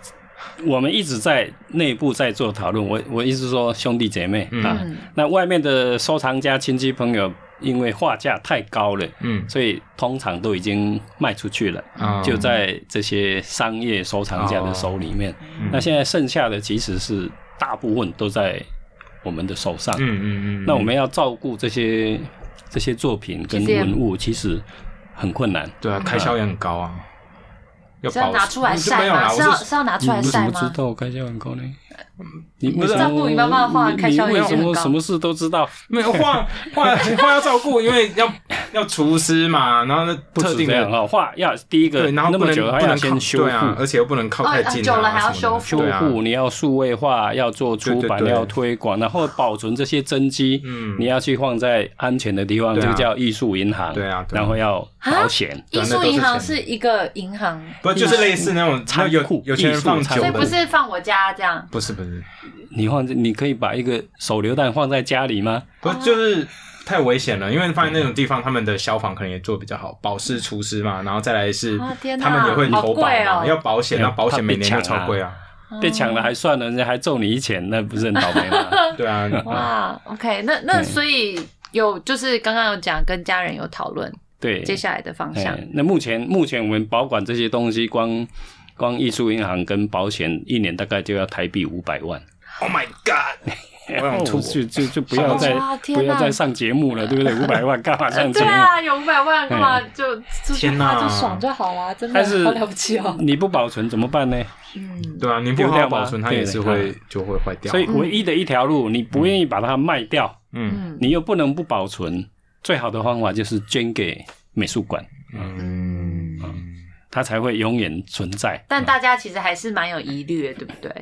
Speaker 3: 我们一直在内部在做讨论，我我意思说兄弟姐妹啊，那外面的收藏家亲戚朋友，因为画价太高了，嗯，所以通常都已经卖出去了，就在这些商业收藏家的手里面。那现在剩下的其实是大部分都在我们的手上，嗯嗯嗯。那我们要照顾这些这些作品跟文物，其实很困难，
Speaker 1: 对啊，开销也很高啊。
Speaker 2: 是要拿出来晒吗？是要是要拿出来晒吗？
Speaker 3: 知道开销很高呢。
Speaker 2: 你不照顾你妈妈的话，开销也很高。
Speaker 3: 什么事都知道，
Speaker 1: 没有画画画要照顾，因为要要厨师嘛，然后特定的
Speaker 3: 哦画要第一个，
Speaker 1: 然后不能
Speaker 3: 不能先修复，
Speaker 1: 而且又不能靠太近，
Speaker 2: 久了还要修
Speaker 3: 复。修复你要数位化，要做出版，要推广，然后保存这些真迹，嗯，你要去放在安全的地方，这个叫艺术银行，
Speaker 1: 对啊，
Speaker 3: 然后要保险。
Speaker 2: 艺术银行是一个银行，
Speaker 1: 不就是类似那种
Speaker 3: 仓库，
Speaker 1: 有钱人放
Speaker 2: 所以不是放我家这样，
Speaker 1: 不是不是。
Speaker 3: 你放，你可以把一个手榴弹放在家里吗？
Speaker 1: 不，就是太危险了，因为放在那种地方，他们的消防可能也做比较好，保湿除湿嘛，然后再来是他们也会投保嘛，要保险，那保险每年都超贵啊。
Speaker 3: 被抢了还算了，人家还揍你一拳，那不是很倒霉吗？
Speaker 1: 对啊，
Speaker 2: 哇，OK，那那所以有就是刚刚有讲跟家人有讨论
Speaker 3: 对，
Speaker 2: 接下来的方向，
Speaker 3: 哎那目前目前我们保管这些东西，光光艺术银行跟保险一年大概就要台币五百万。
Speaker 1: Oh my God！我想吐
Speaker 3: 哦，就就就不要再不要再上节目了，对不对？五百万干嘛上节目？
Speaker 2: 对啊，有五百万干嘛就出去
Speaker 1: 天哪
Speaker 2: 就爽就好啊，真的
Speaker 3: 但是
Speaker 2: 好了不起哦。
Speaker 3: 你不保存怎么办呢？
Speaker 2: 嗯，
Speaker 1: 对啊，你不好保存，它也是会就会坏掉。
Speaker 3: 所以唯一的一条路，你不愿意把它卖掉，
Speaker 1: 嗯
Speaker 2: 嗯
Speaker 3: 你又不能不保存，最好的方法就是捐给美术馆，
Speaker 1: 嗯，
Speaker 3: 它才会永远存在。
Speaker 2: 但大家其实还是蛮有疑虑的，对不对？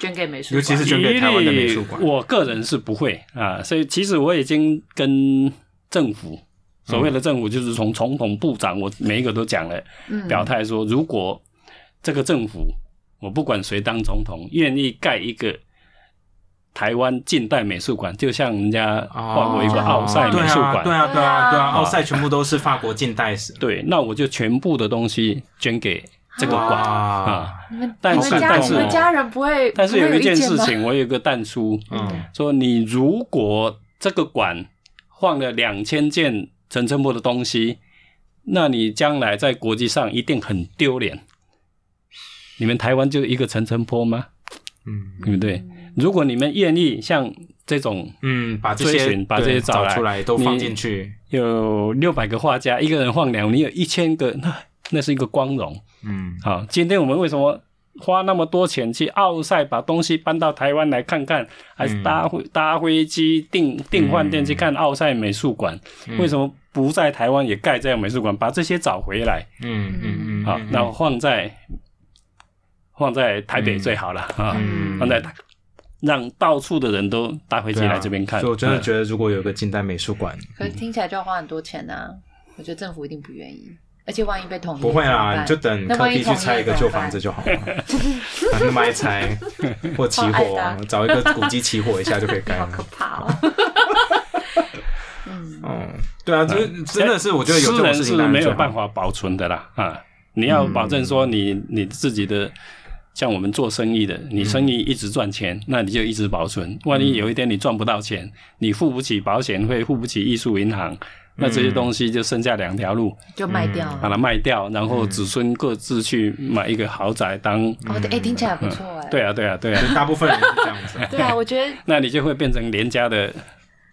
Speaker 2: 捐给美术馆，
Speaker 1: 尤其是捐给台湾的美术馆。
Speaker 3: 我个人是不会啊，所以其实我已经跟政府，所谓的政府就是从总统、部长，我每一个都讲了，
Speaker 2: 嗯。
Speaker 3: 表态说，如果这个政府，我不管谁当总统，愿意盖一个台湾近代美术馆，就像人家换过一个奥赛美术馆，
Speaker 1: 对啊，对啊，对啊，对啊，
Speaker 3: 啊
Speaker 1: 奥赛全部都是法国近代史。
Speaker 3: 对那我就全部的东西捐给这个馆啊。
Speaker 2: 你们
Speaker 3: 但是但是
Speaker 2: 家人不会，
Speaker 3: 但是有一件事情，我有一个弹出，
Speaker 1: 嗯
Speaker 3: 说你如果这个馆放了两千件陈澄波的东西，那你将来在国际上一定很丢脸。你们台湾就一个陈澄波吗？
Speaker 1: 嗯
Speaker 3: 对不对？如果你们愿意像这种
Speaker 1: 嗯，把这些
Speaker 3: 把这些找
Speaker 1: 找出来都放进去。
Speaker 3: 有六百个画家，一个人放两，你有一千个，那那是一个光荣。
Speaker 1: 嗯
Speaker 3: 好，今天我们为什么花那么多钱去奥赛，把东西搬到台湾来看看，还是搭飞、搭飞机订订饭店去看奥赛美术馆？为什么不在台湾也盖这样美术馆，把这些找回来？
Speaker 1: 嗯嗯嗯，
Speaker 3: 好，那放在放在台北最好了啊，
Speaker 1: 嗯
Speaker 3: 放在台让到处的人都搭飞机来这边看。
Speaker 1: 所以我真的
Speaker 3: 嗯
Speaker 1: 觉得，如果有个近代美术馆，
Speaker 2: 可是听起来就要花很多钱呐、我觉得政府一定不愿意，而且万一被统一，
Speaker 1: 不会啦，你就等柯
Speaker 2: 那万一统一
Speaker 1: 比去拆一个旧房子就好了，把那卖拆或起火
Speaker 2: 的，
Speaker 1: 找一个古迹起火一下就可以盖
Speaker 2: 好可。怕哦。嗯，
Speaker 1: 嗯，对啊，就是真的是我觉得有这种
Speaker 3: 私人是
Speaker 1: 事情当然
Speaker 3: 没有办。法保存的啦啊！你要保证说你你自己的，像我们做生意的，你生意一直赚钱，那你就一直保存。万一有一天你赚不到钱，你付不起保险费，付不起艺术银行，那这些东西就剩下两条路，
Speaker 2: 就卖掉。
Speaker 3: 把它卖掉，然后子孙各自去买一个豪宅当。
Speaker 2: 哦，对，哎，听起来不错哎。
Speaker 3: 对啊，对啊，对啊，
Speaker 1: 大部分人是这样子。
Speaker 2: 对啊，我觉得
Speaker 3: 那你就会变成连家的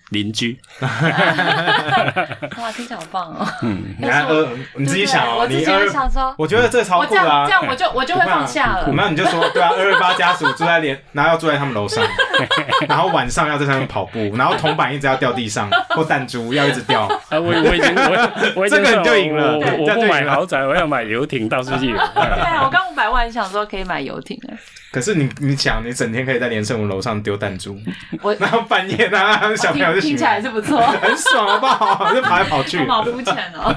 Speaker 3: 邻居。
Speaker 2: 哇，听起来好棒哦。
Speaker 1: 嗯你看二，你自己想哦，
Speaker 2: 我之前
Speaker 1: 你二，
Speaker 2: 想说，
Speaker 1: 我觉得这超
Speaker 2: 我这样
Speaker 1: 酷的啊
Speaker 2: 这。样我就 我就会放下了。
Speaker 1: 那你就说，对啊，二二八家属住在连，然后要住在他们楼上，然后晚上要在上面跑步，然后铜板一直要掉地上，或弹珠要一直掉。
Speaker 3: 啊，我我已经我我已经
Speaker 1: 这个你就赢了
Speaker 3: 我不买豪宅，我要买游艇到处去。
Speaker 2: 对啊，我刚五百万想说可以买游艇了。
Speaker 1: 可是你你想，你整天可以在连胜文楼上丢弹珠，
Speaker 2: 我
Speaker 1: 然后半夜呢，小朋友就醒
Speaker 2: 听听起来
Speaker 1: 来，
Speaker 2: 是不错，
Speaker 1: 很爽，好不好？就跑来跑去
Speaker 2: 我。好肤浅哦。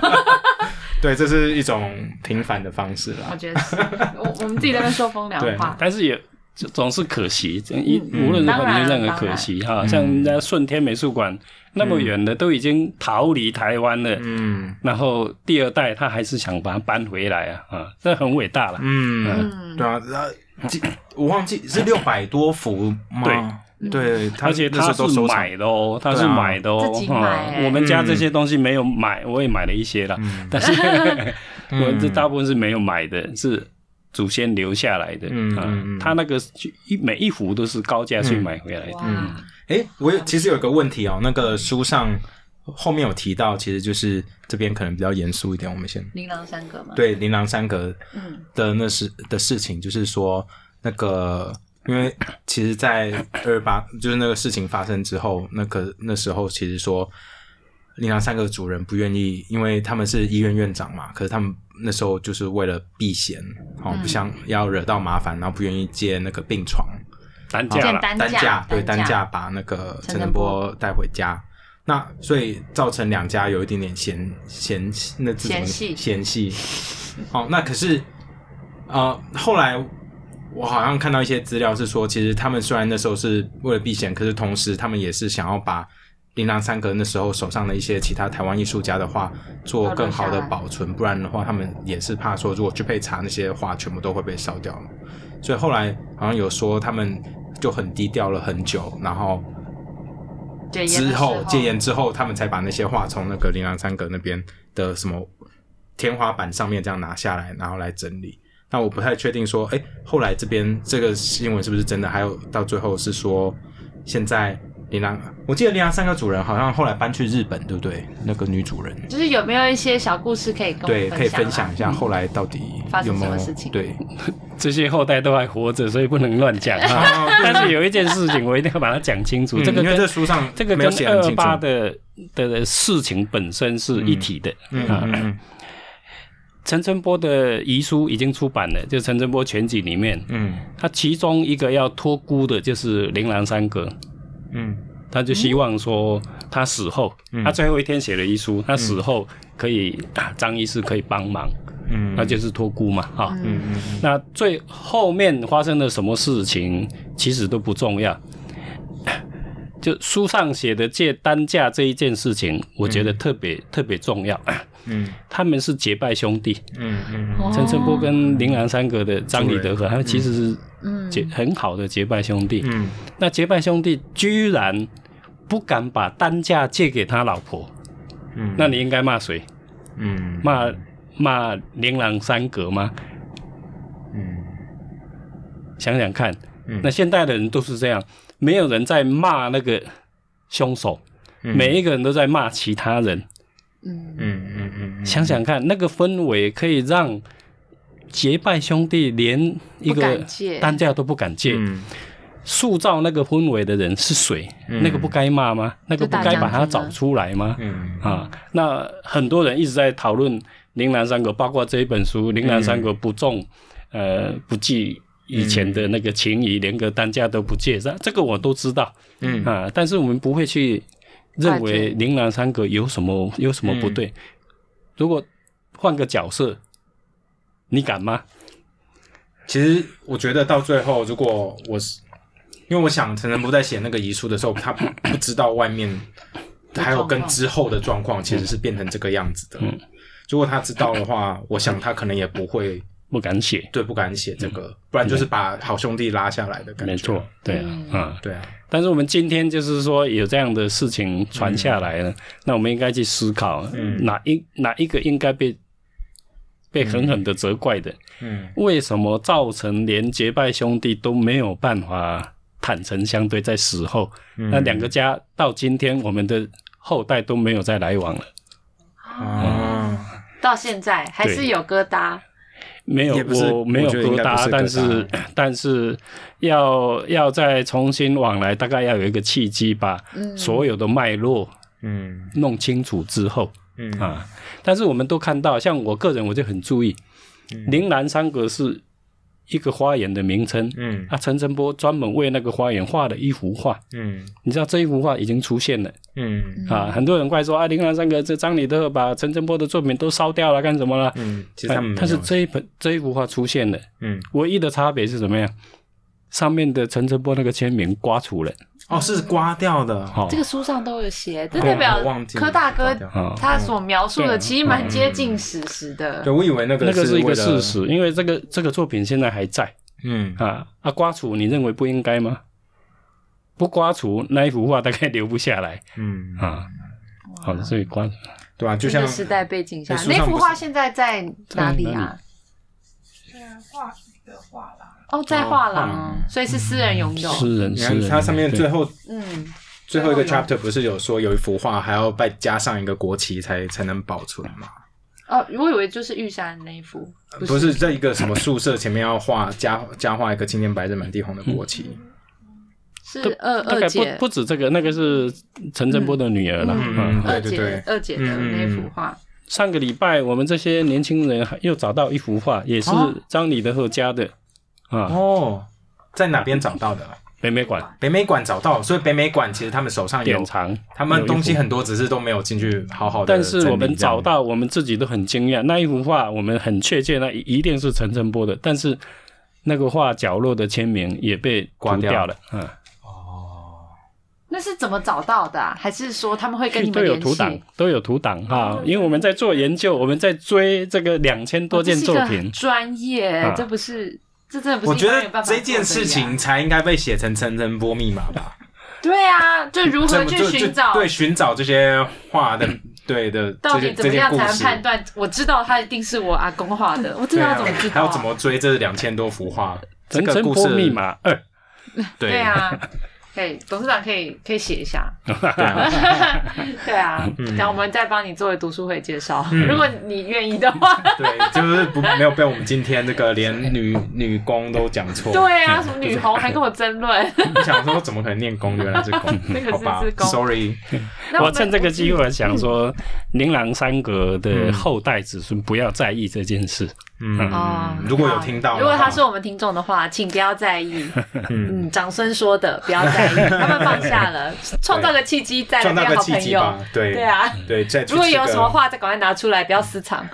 Speaker 1: 对，这是一种平凡的方式啦。
Speaker 2: 我觉得是，我我们自己在那边说风凉话。
Speaker 3: 但是也总是可惜，这一
Speaker 2: 嗯
Speaker 3: 无论如何你就认为可惜哈。像人家顺天美术馆那么远的，都已经逃离台湾了，
Speaker 1: 嗯
Speaker 3: 然后第二代他还是想把它搬回来啊啊，这很伟大了。
Speaker 1: 嗯，
Speaker 2: 嗯，
Speaker 1: 对啊，然后记我忘记是六百多幅吗？对，他
Speaker 3: 而且他是买的哦，他是买的哦。
Speaker 2: 自己买。
Speaker 3: 哈
Speaker 2: 欸
Speaker 3: 我们家这些东西没有买，我也买了一些了，
Speaker 1: 嗯。
Speaker 3: 但是
Speaker 1: 嗯。
Speaker 3: 我这大部分是没有买的，是祖先留下来的。啊
Speaker 1: 嗯嗯。嗯
Speaker 3: 他那个一每一幅都是高价去买回来的。
Speaker 2: 嗯，
Speaker 1: 哎，我有其实有个问题哦，那个书上后面有提到，其实就是这边可能比较严肃一点，我们先
Speaker 2: 琳琅三阁嘛。，
Speaker 1: 对琳琅三格
Speaker 2: 嗯。
Speaker 1: 的那事的事情，就是说那个，因为其实，在二八就是那个事情发生之后，那个那时候其实说琳琅三阁主人不愿意，因为他们是医院院长嘛，可是他们那时候就是为了避嫌，哦，不想要惹到麻烦，然后不愿意接那个病床，
Speaker 2: 见
Speaker 3: 单价了，
Speaker 2: 单价
Speaker 1: 对单
Speaker 2: 单
Speaker 1: 价把那个陈
Speaker 2: 陈
Speaker 1: 仁波带回家，那所以造成两家有一点点嫌嫌那字怎么
Speaker 2: 嫌隙
Speaker 1: 嫌隙。好，那可是呃后来我好像看到一些资料是说，其实他们虽然那时候是为了避嫌，可是同时他们也是想要把。琳琅三阁那时候手上的一些其他台湾艺术家的画做更好的保存，不然的话，他们也是怕说，如果去被查那些画全部都会被烧掉了。所以后来好像有说他们就很低调了很久，然后之后戒严之后，他们才把那些画从那个琳琅山阁那边的什么天花板上面这样拿下来，然后来整理。那我不太确定说，哎，后来这边这个新闻是不是真的？还有到最后是说，现在琳琅，我记得琳琅三个主人好像后来搬去日本，对不对？那个女主人，
Speaker 2: 就是有没有一些小故事可以跟我
Speaker 1: 对，
Speaker 2: 们
Speaker 1: 可以分
Speaker 2: 分
Speaker 1: 享一下后来到底
Speaker 2: 发生
Speaker 1: 有没有
Speaker 2: 什么事情？
Speaker 1: 对，
Speaker 3: 这些后代都还活着，所以不能乱讲啊。但是有一件事情我一定要把它讲清楚，这个
Speaker 1: 嗯因为
Speaker 3: 跟
Speaker 1: 这书上
Speaker 3: 这个二八的的事情本身是一体的。
Speaker 1: 嗯
Speaker 3: 啊。
Speaker 1: 嗯。嗯
Speaker 3: 陈澄波的遗书已经出版了，就陈春波全集里面，
Speaker 1: 嗯。
Speaker 3: 他其中一个要托孤的就是琳琅三阁，
Speaker 1: 嗯
Speaker 3: 他就希望说他死后，
Speaker 1: 嗯。
Speaker 3: 他最后一天写了遗书，他死后可以啊张医师可以帮忙，
Speaker 1: 嗯，
Speaker 3: 那就是托孤嘛，哈、
Speaker 1: 嗯嗯。嗯
Speaker 3: 那最后面发生了什么事情，其实都不重要。就书上写的借担架这一件事情，我觉得特别、特别重要。
Speaker 1: 嗯。
Speaker 3: 他们是结拜兄弟，
Speaker 1: 嗯嗯
Speaker 2: 哦。
Speaker 3: 陈澄波跟林兰三阁的张李德和，他们其实是
Speaker 2: 嗯。
Speaker 3: 结很好的结拜兄弟。
Speaker 1: 嗯。
Speaker 3: 那结拜兄弟居然不敢把担架借给他老婆，
Speaker 1: 嗯，
Speaker 3: 那你应该骂谁？
Speaker 1: 嗯。
Speaker 3: 骂骂琳琅三阁吗？
Speaker 1: 嗯。
Speaker 3: 想想看，
Speaker 1: 嗯。
Speaker 3: 那现代的人都是这样，没有人在骂那个凶手，
Speaker 1: 嗯。
Speaker 3: 每一个人都在骂其他人。
Speaker 2: 嗯
Speaker 1: 嗯嗯嗯。
Speaker 3: 想想看，那个氛围可以让结拜兄弟连一
Speaker 2: 不
Speaker 3: 个担架都不敢借。
Speaker 1: 嗯。
Speaker 3: 塑造那个氛围的人是谁？
Speaker 1: 嗯。
Speaker 3: 那个不该骂吗？那个不该把他找出来吗？
Speaker 1: 嗯。
Speaker 3: 啊，那很多人一直在讨论铃兰三阁，包括这一本书《铃兰三阁》不重，呃，不计以前的那个情谊，连个单价都不借，这这个我都知道。
Speaker 1: 嗯。
Speaker 3: 啊，但是我们不会去认为铃兰三阁有什么有什么不对。如果换个角色，你敢吗？
Speaker 1: 其实我觉得到最后，如果我是，因为我想陈晨波在写那个遗书的时候，他不不知道外面还有跟之后的状况其实是变成这个样子的。
Speaker 3: 嗯
Speaker 1: 如果他知道的话，我想他可能也不会
Speaker 3: 不敢写，
Speaker 1: 对不敢写这个，不然就是把好兄弟拉下来的感觉。
Speaker 3: 没错，对啊。
Speaker 1: 对啊，
Speaker 3: 但是我们今天就是说有这样的事情传下来了，那我们应该去思考，
Speaker 1: 嗯
Speaker 3: 哪一哪一个应该被被狠狠的责怪的？
Speaker 1: 嗯。
Speaker 3: 为什么造成连结拜兄弟都没有办法坦诚相对，在死后，
Speaker 1: 嗯。
Speaker 3: 那两个家到今天我们的后代都没有再来往了，
Speaker 1: 啊，
Speaker 2: 到现在还是有疙瘩。
Speaker 3: 没有我没有疙瘩，但是但是要要再重新往来，大概要有一个契机，把
Speaker 2: 嗯。
Speaker 3: 所有的脉络
Speaker 1: 嗯。
Speaker 3: 弄清楚之后。
Speaker 1: 嗯。
Speaker 3: 啊，但是我们都看到，像我个人我就很注意，
Speaker 1: 嗯。
Speaker 3: 铃兰三阁是一个花园的名称。
Speaker 1: 嗯。
Speaker 3: 啊，陈澄波专门为那个花园画的一幅画，
Speaker 1: 嗯。
Speaker 3: 你知道这一幅画已经出现了。
Speaker 1: 嗯。
Speaker 3: 啊，很多人怪说啊，铃兰三阁这张里德把陈澄波的作品都烧掉了，干什么了？
Speaker 1: 嗯，其实他们
Speaker 3: 但是这一本这一幅画出现了，
Speaker 1: 嗯。
Speaker 3: 唯一的差别是怎么样？上面的陈澄波那个签名刮除了，
Speaker 1: 哦是刮掉的，
Speaker 3: 哦
Speaker 2: 这个书上都有写，这代表柯大哥他所描述的其实蛮接近史实的
Speaker 1: 对。我以为那个
Speaker 3: 那个是一个事，实，因为这个这个作品现在还在。
Speaker 1: 嗯
Speaker 3: 啊啊，刮除你认为不应该吗？不刮除那一幅画大概留不下来
Speaker 1: 嗯
Speaker 3: 啊。好，所以刮
Speaker 1: 对吧？就像
Speaker 2: 这个时代背景下那幅画现在在哪里啊？
Speaker 4: 是，画的画廊，
Speaker 2: 哦，在画廊所以是私人拥有。
Speaker 3: 私人，
Speaker 1: 你
Speaker 3: 诗人，
Speaker 1: 看它上面最后
Speaker 2: 嗯，
Speaker 1: 最后一个 chapter 不是有说有一幅画还要再加上一个国旗才才能保存吗？
Speaker 2: 哦，我以为就是玉山那一幅，
Speaker 1: 不是。在一个什么宿舍前面要画加加画一个青天白日满地红的国旗，
Speaker 2: 是二
Speaker 3: 大概不
Speaker 2: 二姐。
Speaker 3: 不止这个，那个是陈振波的女儿了。
Speaker 1: 嗯
Speaker 3: 嗯，
Speaker 2: 二姐
Speaker 1: 对对对。
Speaker 2: 二姐的那幅画。
Speaker 3: 上个礼拜我们这些年轻人又找到一幅画，也是
Speaker 1: 哦。
Speaker 3: 张李德和家的啊，
Speaker 1: 哦，在哪边找到的？
Speaker 3: 北美馆
Speaker 1: 北美馆找到，所以北美馆其实他们手上有
Speaker 3: 典，藏，
Speaker 1: 他们东西很多，只是都没有进去好好的。
Speaker 3: 但是我们找，到，我们自己都很惊讶。那一幅画，我们很确切，那一定是陈澄波的。但是那个画角落的签名也被
Speaker 1: 刮掉
Speaker 3: 了，嗯，哦
Speaker 2: 那是怎么找到的啊？还是说他们会跟你们联系？
Speaker 3: 有图档，都有图档哈。因为我们在做研究，我们在追这个两千多件作品
Speaker 2: 专业，
Speaker 3: 啊
Speaker 2: 这不是这真的不是
Speaker 1: 我觉得
Speaker 2: 一般人办法
Speaker 1: 这件事情才应该被写成层层波密码吧？
Speaker 2: 对啊，就如何去寻找
Speaker 1: 对寻找这些画的对的
Speaker 2: 到底
Speaker 1: 这些这
Speaker 2: 怎么样才能判断？我知道他一定是我阿公画的，我真的要
Speaker 1: 对啊
Speaker 2: 怎么知道、啊？
Speaker 1: 还要怎么追这两千多幅画？这
Speaker 3: 层层波
Speaker 1: 个故事
Speaker 3: 密码二，
Speaker 1: 对
Speaker 2: 对啊，可以，董事长可以可以写一下。
Speaker 1: 对啊，
Speaker 2: 对啊，
Speaker 1: 嗯。
Speaker 2: 然后我们再帮你作为读书会介绍，如果你愿意的话。
Speaker 1: 对，就是不没有被我们今天这个连女女工都讲错。
Speaker 2: 对啊，什么女红还跟我争论，
Speaker 1: 我想说怎么可能念工，原来是工，
Speaker 2: 那个是
Speaker 1: 好吧，sorry，
Speaker 3: 我趁这个机会想说，琳琅三阁的
Speaker 1: 嗯。
Speaker 3: 后代子孙不要在意这件事。
Speaker 1: 嗯
Speaker 2: 哦，
Speaker 1: 如果有听到，
Speaker 2: 如果他是我们听众的话，请不要在意。
Speaker 1: 嗯，
Speaker 2: 嗯，长孙说的，不要在意，他们放下了，创造个契机，再变好朋友。
Speaker 1: 对。
Speaker 2: 对啊，
Speaker 1: 对，
Speaker 2: 如果有什么话，再赶快拿出来，不要私藏。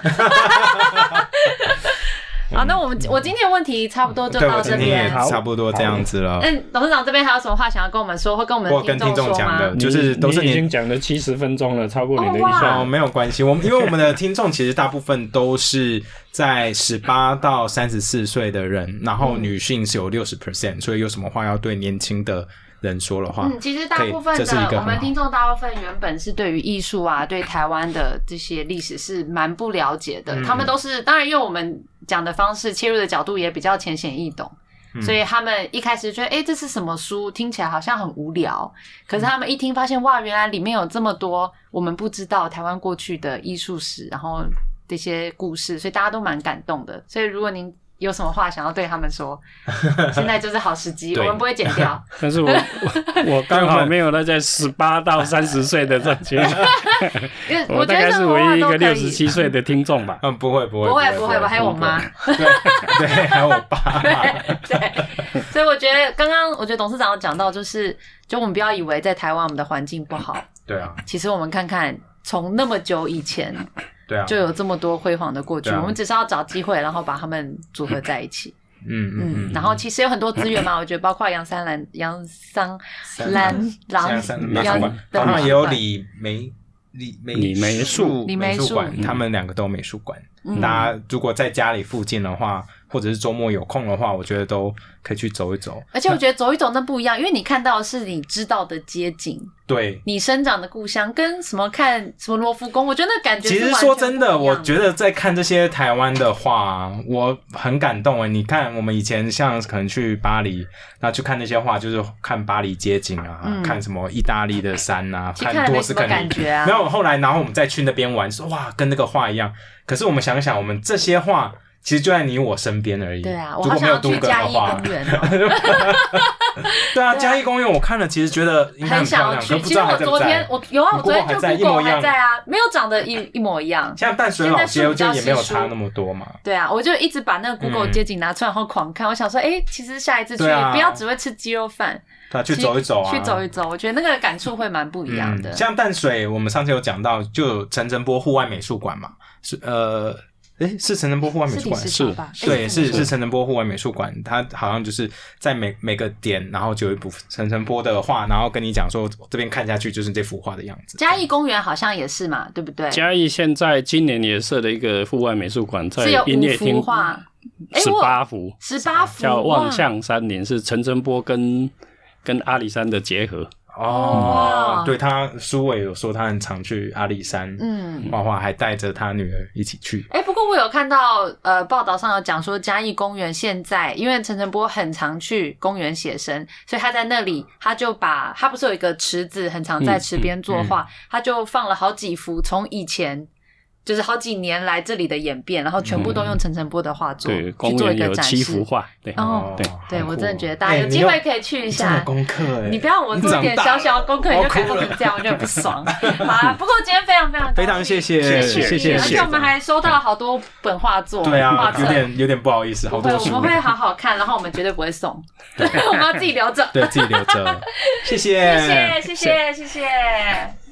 Speaker 2: 好，那我们我今天的问题差不多就到这
Speaker 1: 我今天也
Speaker 2: 边。
Speaker 1: 差不多这样子了。
Speaker 2: 嗯，董事长这边还有什么话想要跟我们说，或跟我们
Speaker 1: 我跟听众
Speaker 2: 说吗
Speaker 1: 讲的？就是都是
Speaker 3: 已经讲了七十分钟了，超过你的预
Speaker 2: 哦哇
Speaker 1: 哦，没有关系，我们因为我们的听众其实大部分都是在十八到三十四岁的人，然后女性是有六十 percent，所以有什么话要对年轻的人说的话，
Speaker 2: 嗯，其实大部分的我们听众大部分原本是对于艺术啊，对台湾的这些历史是蛮不了解的。
Speaker 1: 嗯
Speaker 2: 他们都是当然，因为我们讲的方式切入的角度也比较浅显易懂。
Speaker 1: 嗯
Speaker 2: 所以他们一开始觉得，哎、这是什么书？听起来好像很无聊。可是他们一听，发现哇，原来里面有这么多我们不知道台湾过去的艺术史，然后这些故事，所以大家都蛮感动的。所以如果您有什么话想要对他们说，现在就是好时机，我
Speaker 1: 对
Speaker 2: 们不会剪掉。
Speaker 3: 但是我我我刚好没有那在十八到三十岁的这群，
Speaker 2: 因为
Speaker 3: 我大概是唯一一个六十七岁的听众吧。
Speaker 1: 嗯，不会不会
Speaker 2: 不会不会，我还有我妈。
Speaker 1: 对对，还有我爸。
Speaker 2: 对对，所以我觉得刚刚我觉得董事长有讲到，就是就我们不要以为在台湾我们的环境不好，
Speaker 1: 对啊，
Speaker 2: 其实我们看看从那么久以前
Speaker 1: 对啊，
Speaker 2: 就有这么多辉煌的过去，
Speaker 1: 啊。
Speaker 2: 我们只是要找机会，然后把他们组合在一起。
Speaker 1: 嗯嗯
Speaker 2: 然后其实有很多资源嘛，我觉得包括杨三兰、杨三兰郎
Speaker 1: 像三美术
Speaker 2: 杨
Speaker 1: 馆，
Speaker 2: 的
Speaker 1: 当然也有李梅李梅
Speaker 3: 李梅树。
Speaker 2: 李梅树
Speaker 1: 美术馆，他们两个都有美术馆。
Speaker 2: 嗯。
Speaker 1: 大家如果在家里附近的话，或者是周末有空的话，我觉得都可以去走一走。
Speaker 2: 而且我觉得走一走那不一样，因为你看到的是你知道的街景，
Speaker 1: 对，
Speaker 2: 你生长的故乡，跟什么看什么罗浮宫，我觉得那感觉
Speaker 1: 其实说真的，我觉得在看这些台湾的画，我很感动哎。你看，我们以前像可能去巴黎，然后去看那些画，就是看巴黎街景啊，
Speaker 2: 嗯
Speaker 1: 看什么意大利的山啊，
Speaker 2: 看
Speaker 1: 多斯肯尼
Speaker 2: 感觉啊
Speaker 1: 没有，后来然后我们再去那边玩，说哇，跟那个画一样。可是我们想想，我们这些画其实就在你我身边而已。
Speaker 2: 对啊，我好想要去嘉义公，园哦，
Speaker 1: 对啊，嘉义公园我看了，其实觉得应该
Speaker 2: 很
Speaker 1: 很漂亮，
Speaker 2: 想要去。其实我昨天。我有啊，我昨天就 Google
Speaker 1: 一样
Speaker 2: 还在啊，没有长得一一模一样。
Speaker 1: 像淡水老街
Speaker 2: 现在树
Speaker 1: 就也没有差那么多嘛。
Speaker 2: 对啊，我就一直把那个 Google
Speaker 1: 嗯
Speaker 2: 街景拿出来，然后狂看。我想说，哎，其实下一次去不要只会吃鸡肉饭，
Speaker 1: 对啊，去走一走啊，
Speaker 2: 去走一走，我觉得那个感触会蛮不一样的。
Speaker 1: 嗯。像淡水，我们上次有讲到，就有陈澄波户外美术馆嘛，是呃，诶，是陈澄波户外美术馆
Speaker 2: 是吧？
Speaker 1: 对，是是陈澄波户外美术馆，它好像就是在每每个点，然后就有一幅陈澄波的画，然后跟你讲说这边看下去就是这幅画的样子。
Speaker 2: 嘉义公园好像也是嘛，对不对？
Speaker 3: 嘉义现在今年也设了一个户外美术馆，在音乐厅
Speaker 2: 画，哎，
Speaker 3: 十八幅，
Speaker 2: 十八幅
Speaker 3: 叫《望向山林》，是陈澄波跟跟阿里山的结合。
Speaker 1: 哦
Speaker 2: 哇，
Speaker 1: 对他苏伟有说他很常去阿里山
Speaker 2: 嗯。
Speaker 1: 画画，还带着他女儿一起去。
Speaker 2: 哎、不过我有看到呃报道上有讲说，嘉义公园现在因为陈晨波很常去公园写生，所以他在那里他就把他不是有一个池子，很常在池边作画，他就放了好几幅从以前就是好几年来这里的演变，然后全部都用陈晨波的画作、
Speaker 3: 对，
Speaker 2: 去做一个展示
Speaker 3: 七幅。画，对，
Speaker 2: 哦
Speaker 3: 对
Speaker 2: 对，我真的觉得大家
Speaker 1: 哎
Speaker 2: 有机会可以去一下。
Speaker 1: 功课哎，
Speaker 2: 你不要我做一点小小的功课，你就改
Speaker 1: 好酷
Speaker 2: 成这样，我就很不爽。好啊，不过今天非常非常高
Speaker 1: 非常
Speaker 2: 兴
Speaker 1: 谢谢
Speaker 3: 谢谢
Speaker 2: 而且我们还收到了好多本画作，
Speaker 1: 对啊，
Speaker 2: 画册
Speaker 1: 有点有点不好意思，好，多书
Speaker 2: 我们会好好看，然后我们绝对不会送，我们要自己留着。
Speaker 1: 对自己留着，谢
Speaker 2: 谢谢，谢谢，谢谢。